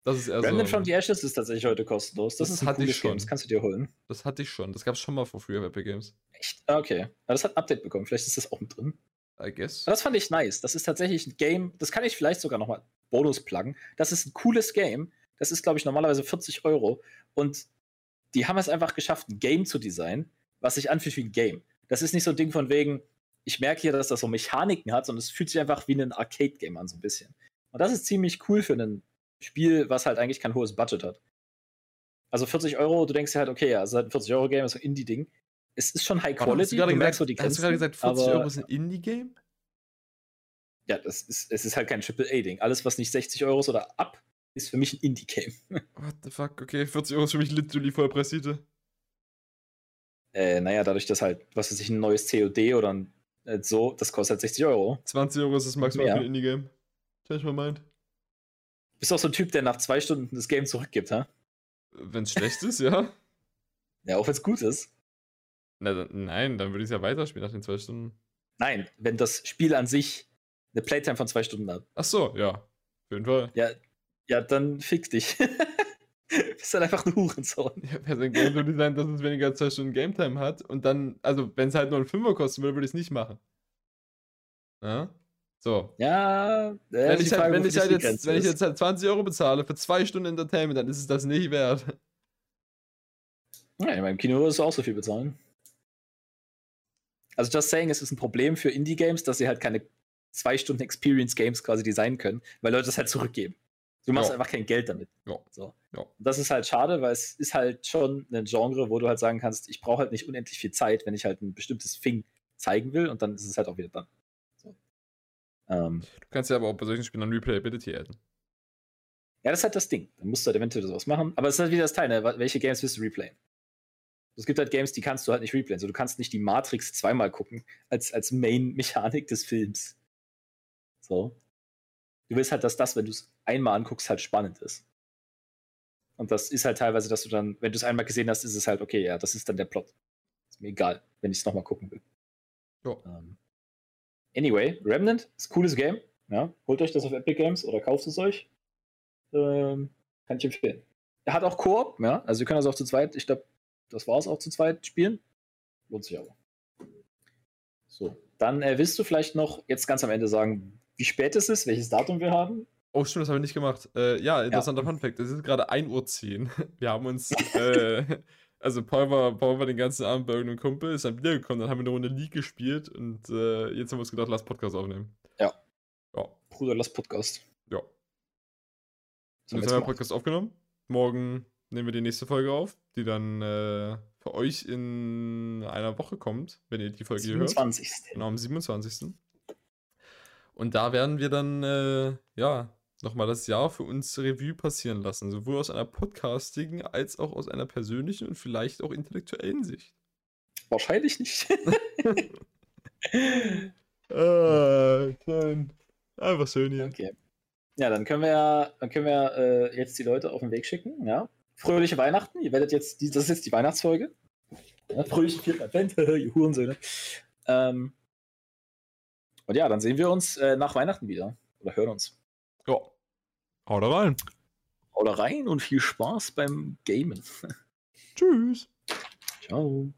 Speaker 2: Das ist eher
Speaker 1: Brandon
Speaker 2: so.
Speaker 1: from the Ashes ist tatsächlich heute kostenlos. Das, das ist ein hatte ich schon. Game, das kannst du dir holen.
Speaker 2: Das hatte ich schon. Das gab es schon mal for free auf Epic Games.
Speaker 1: Echt? Ah, okay. Aber das hat ein Update bekommen. Vielleicht ist das auch mit drin.
Speaker 2: I guess.
Speaker 1: Aber das fand ich nice. Das ist tatsächlich ein Game, das kann ich vielleicht sogar nochmal Bonus pluggen. Das ist ein cooles Game. Das ist, glaube ich, normalerweise 40 Euro. Und die haben es einfach geschafft, ein Game zu designen, was sich anfühlt wie ein Game. Das ist nicht so ein Ding von wegen, ich merke hier, dass das so Mechaniken hat, sondern es fühlt sich einfach wie ein Arcade-Game an, so ein bisschen. Und das ist ziemlich cool für ein Spiel, was halt eigentlich kein hohes Budget hat. Also 40 Euro, du denkst ja halt, okay, ja, es ist halt ein 40-Euro-Game, ist ein Indie-Ding. es ist schon High Quality.
Speaker 2: du, du merkst so die Grenzen. Hast du gerade gesagt, 40 aber, Euro ist ein Indie-Game?
Speaker 1: Ja, das ist, es ist halt kein AAA-Ding. Alles, was nicht 60 Euro ist oder ab, ist für mich ein Indie-Game.
Speaker 2: What the fuck? Okay, 40 Euro ist für mich literally Vollpreisseite.
Speaker 1: Äh, naja, dadurch, dass halt, was weiß ich, ein neues COD oder ein, äh, so, das kostet halt 60 Euro.
Speaker 2: 20 Euro ist das maximal für ein Indie-Game. Change my mind.
Speaker 1: Bist du auch so ein Typ, der nach zwei Stunden das Game zurückgibt, ha?
Speaker 2: Wenn es schlecht ist, ja.
Speaker 1: Ja, auch wenn es gut ist.
Speaker 2: Na, nein, dann würde ich es ja weiterspielen nach den zwei Stunden.
Speaker 1: Nein, wenn das Spiel an sich eine Playtime von zwei Stunden hat.
Speaker 2: Ach so, ja. Auf jeden Fall.
Speaker 1: Ja, ja dann fick dich. bist halt einfach ein Hurensohn.
Speaker 2: Ja, wäre sein Game so designt, dass es weniger als zwei Stunden Game Time hat und dann, also wenn es halt nur ein Fünfer kosten würde, würde ich es nicht machen. Ja? So.
Speaker 1: Ja,
Speaker 2: wenn, ich halt, wenn, ich halt jetzt, wenn ich jetzt halt 20 Euro bezahle für zwei Stunden Entertainment, dann ist es das nicht wert.
Speaker 1: Ja, in meinem Kino ist es auch so viel bezahlen. Also just saying, es ist ein Problem für Indie-Games, dass sie halt keine zwei Stunden Experience-Games quasi designen können, weil Leute das halt zurückgeben. Du machst ja. einfach kein Geld damit.
Speaker 2: Ja.
Speaker 1: So.
Speaker 2: Ja.
Speaker 1: Das ist halt schade, weil es ist halt schon ein Genre, wo du halt sagen kannst, ich brauche halt nicht unendlich viel Zeit, wenn ich halt ein bestimmtes Thing zeigen will und dann ist es halt auch wieder dann. So.
Speaker 2: Ähm, du kannst ja aber auch bei solchen Spielen dann Replayability adden.
Speaker 1: Ja, das ist halt das Ding. Dann musst du halt eventuell sowas machen. Aber es ist halt wieder das Teil, ne? welche Games willst du replayen? Es gibt halt Games, die kannst du halt nicht replayen. So, du kannst nicht die Matrix zweimal gucken als, als Main-Mechanik des Films. So. Du willst halt, dass das, wenn du es einmal anguckst, halt spannend ist. Und das ist halt teilweise, dass du dann, wenn du es einmal gesehen hast, ist es halt, okay, ja, das ist dann der Plot. Ist mir egal, wenn ich es nochmal gucken will.
Speaker 2: Ja. Um, ähm,
Speaker 1: anyway, Remnant ist ein cooles Game. Ja, holt euch das auf Epic Games oder kauft es euch. Ähm, kann ich empfehlen. Er hat auch Koop, ja, also wir können das auch zu zweit, ich glaube, das war es auch zu zweit spielen. Lohnt sich aber. So, dann äh, willst du vielleicht noch jetzt ganz am Ende sagen, wie spät es ist, welches Datum wir haben?
Speaker 2: Oh, stimmt, das haben wir nicht gemacht. Äh, ja, interessanter ja. Funfact. Es ist gerade 1.10 Uhr. Wir haben uns, äh, also Paul war, Paul war den ganzen Abend bei irgendeinem Kumpel, ist dann wiedergekommen, dann haben wir eine Runde League gespielt und äh, jetzt haben wir uns gedacht, lass Podcast aufnehmen.
Speaker 1: Ja. Ja. Bruder, lass Podcast.
Speaker 2: Ja. So, jetzt haben wir Podcast aufgenommen. Morgen nehmen wir die nächste Folge auf, die dann äh, für euch in einer Woche kommt, wenn ihr die Folge
Speaker 1: 27.
Speaker 2: hört. Genau, am 27. Und da werden wir dann, äh, ja, nochmal das Jahr für uns Revue passieren lassen. Sowohl aus einer podcastigen als auch aus einer persönlichen und vielleicht auch intellektuellen Sicht.
Speaker 1: Wahrscheinlich nicht.
Speaker 2: ah, klein. Einfach schön hier.
Speaker 1: Okay. Ja, dann können wir, dann können wir äh, jetzt die Leute auf den Weg schicken. Ja. Fröhliche Weihnachten. Ihr werdet jetzt, die, das ist jetzt die Weihnachtsfolge. Ja, fröhlichen vierten Advent, ihr Hurensöhne. Ähm, und ja, dann sehen wir uns äh, nach Weihnachten wieder. Oder hören uns.
Speaker 2: Ja. Haut rein.
Speaker 1: Haut rein und viel Spaß beim Gamen.
Speaker 2: Tschüss.
Speaker 1: Ciao.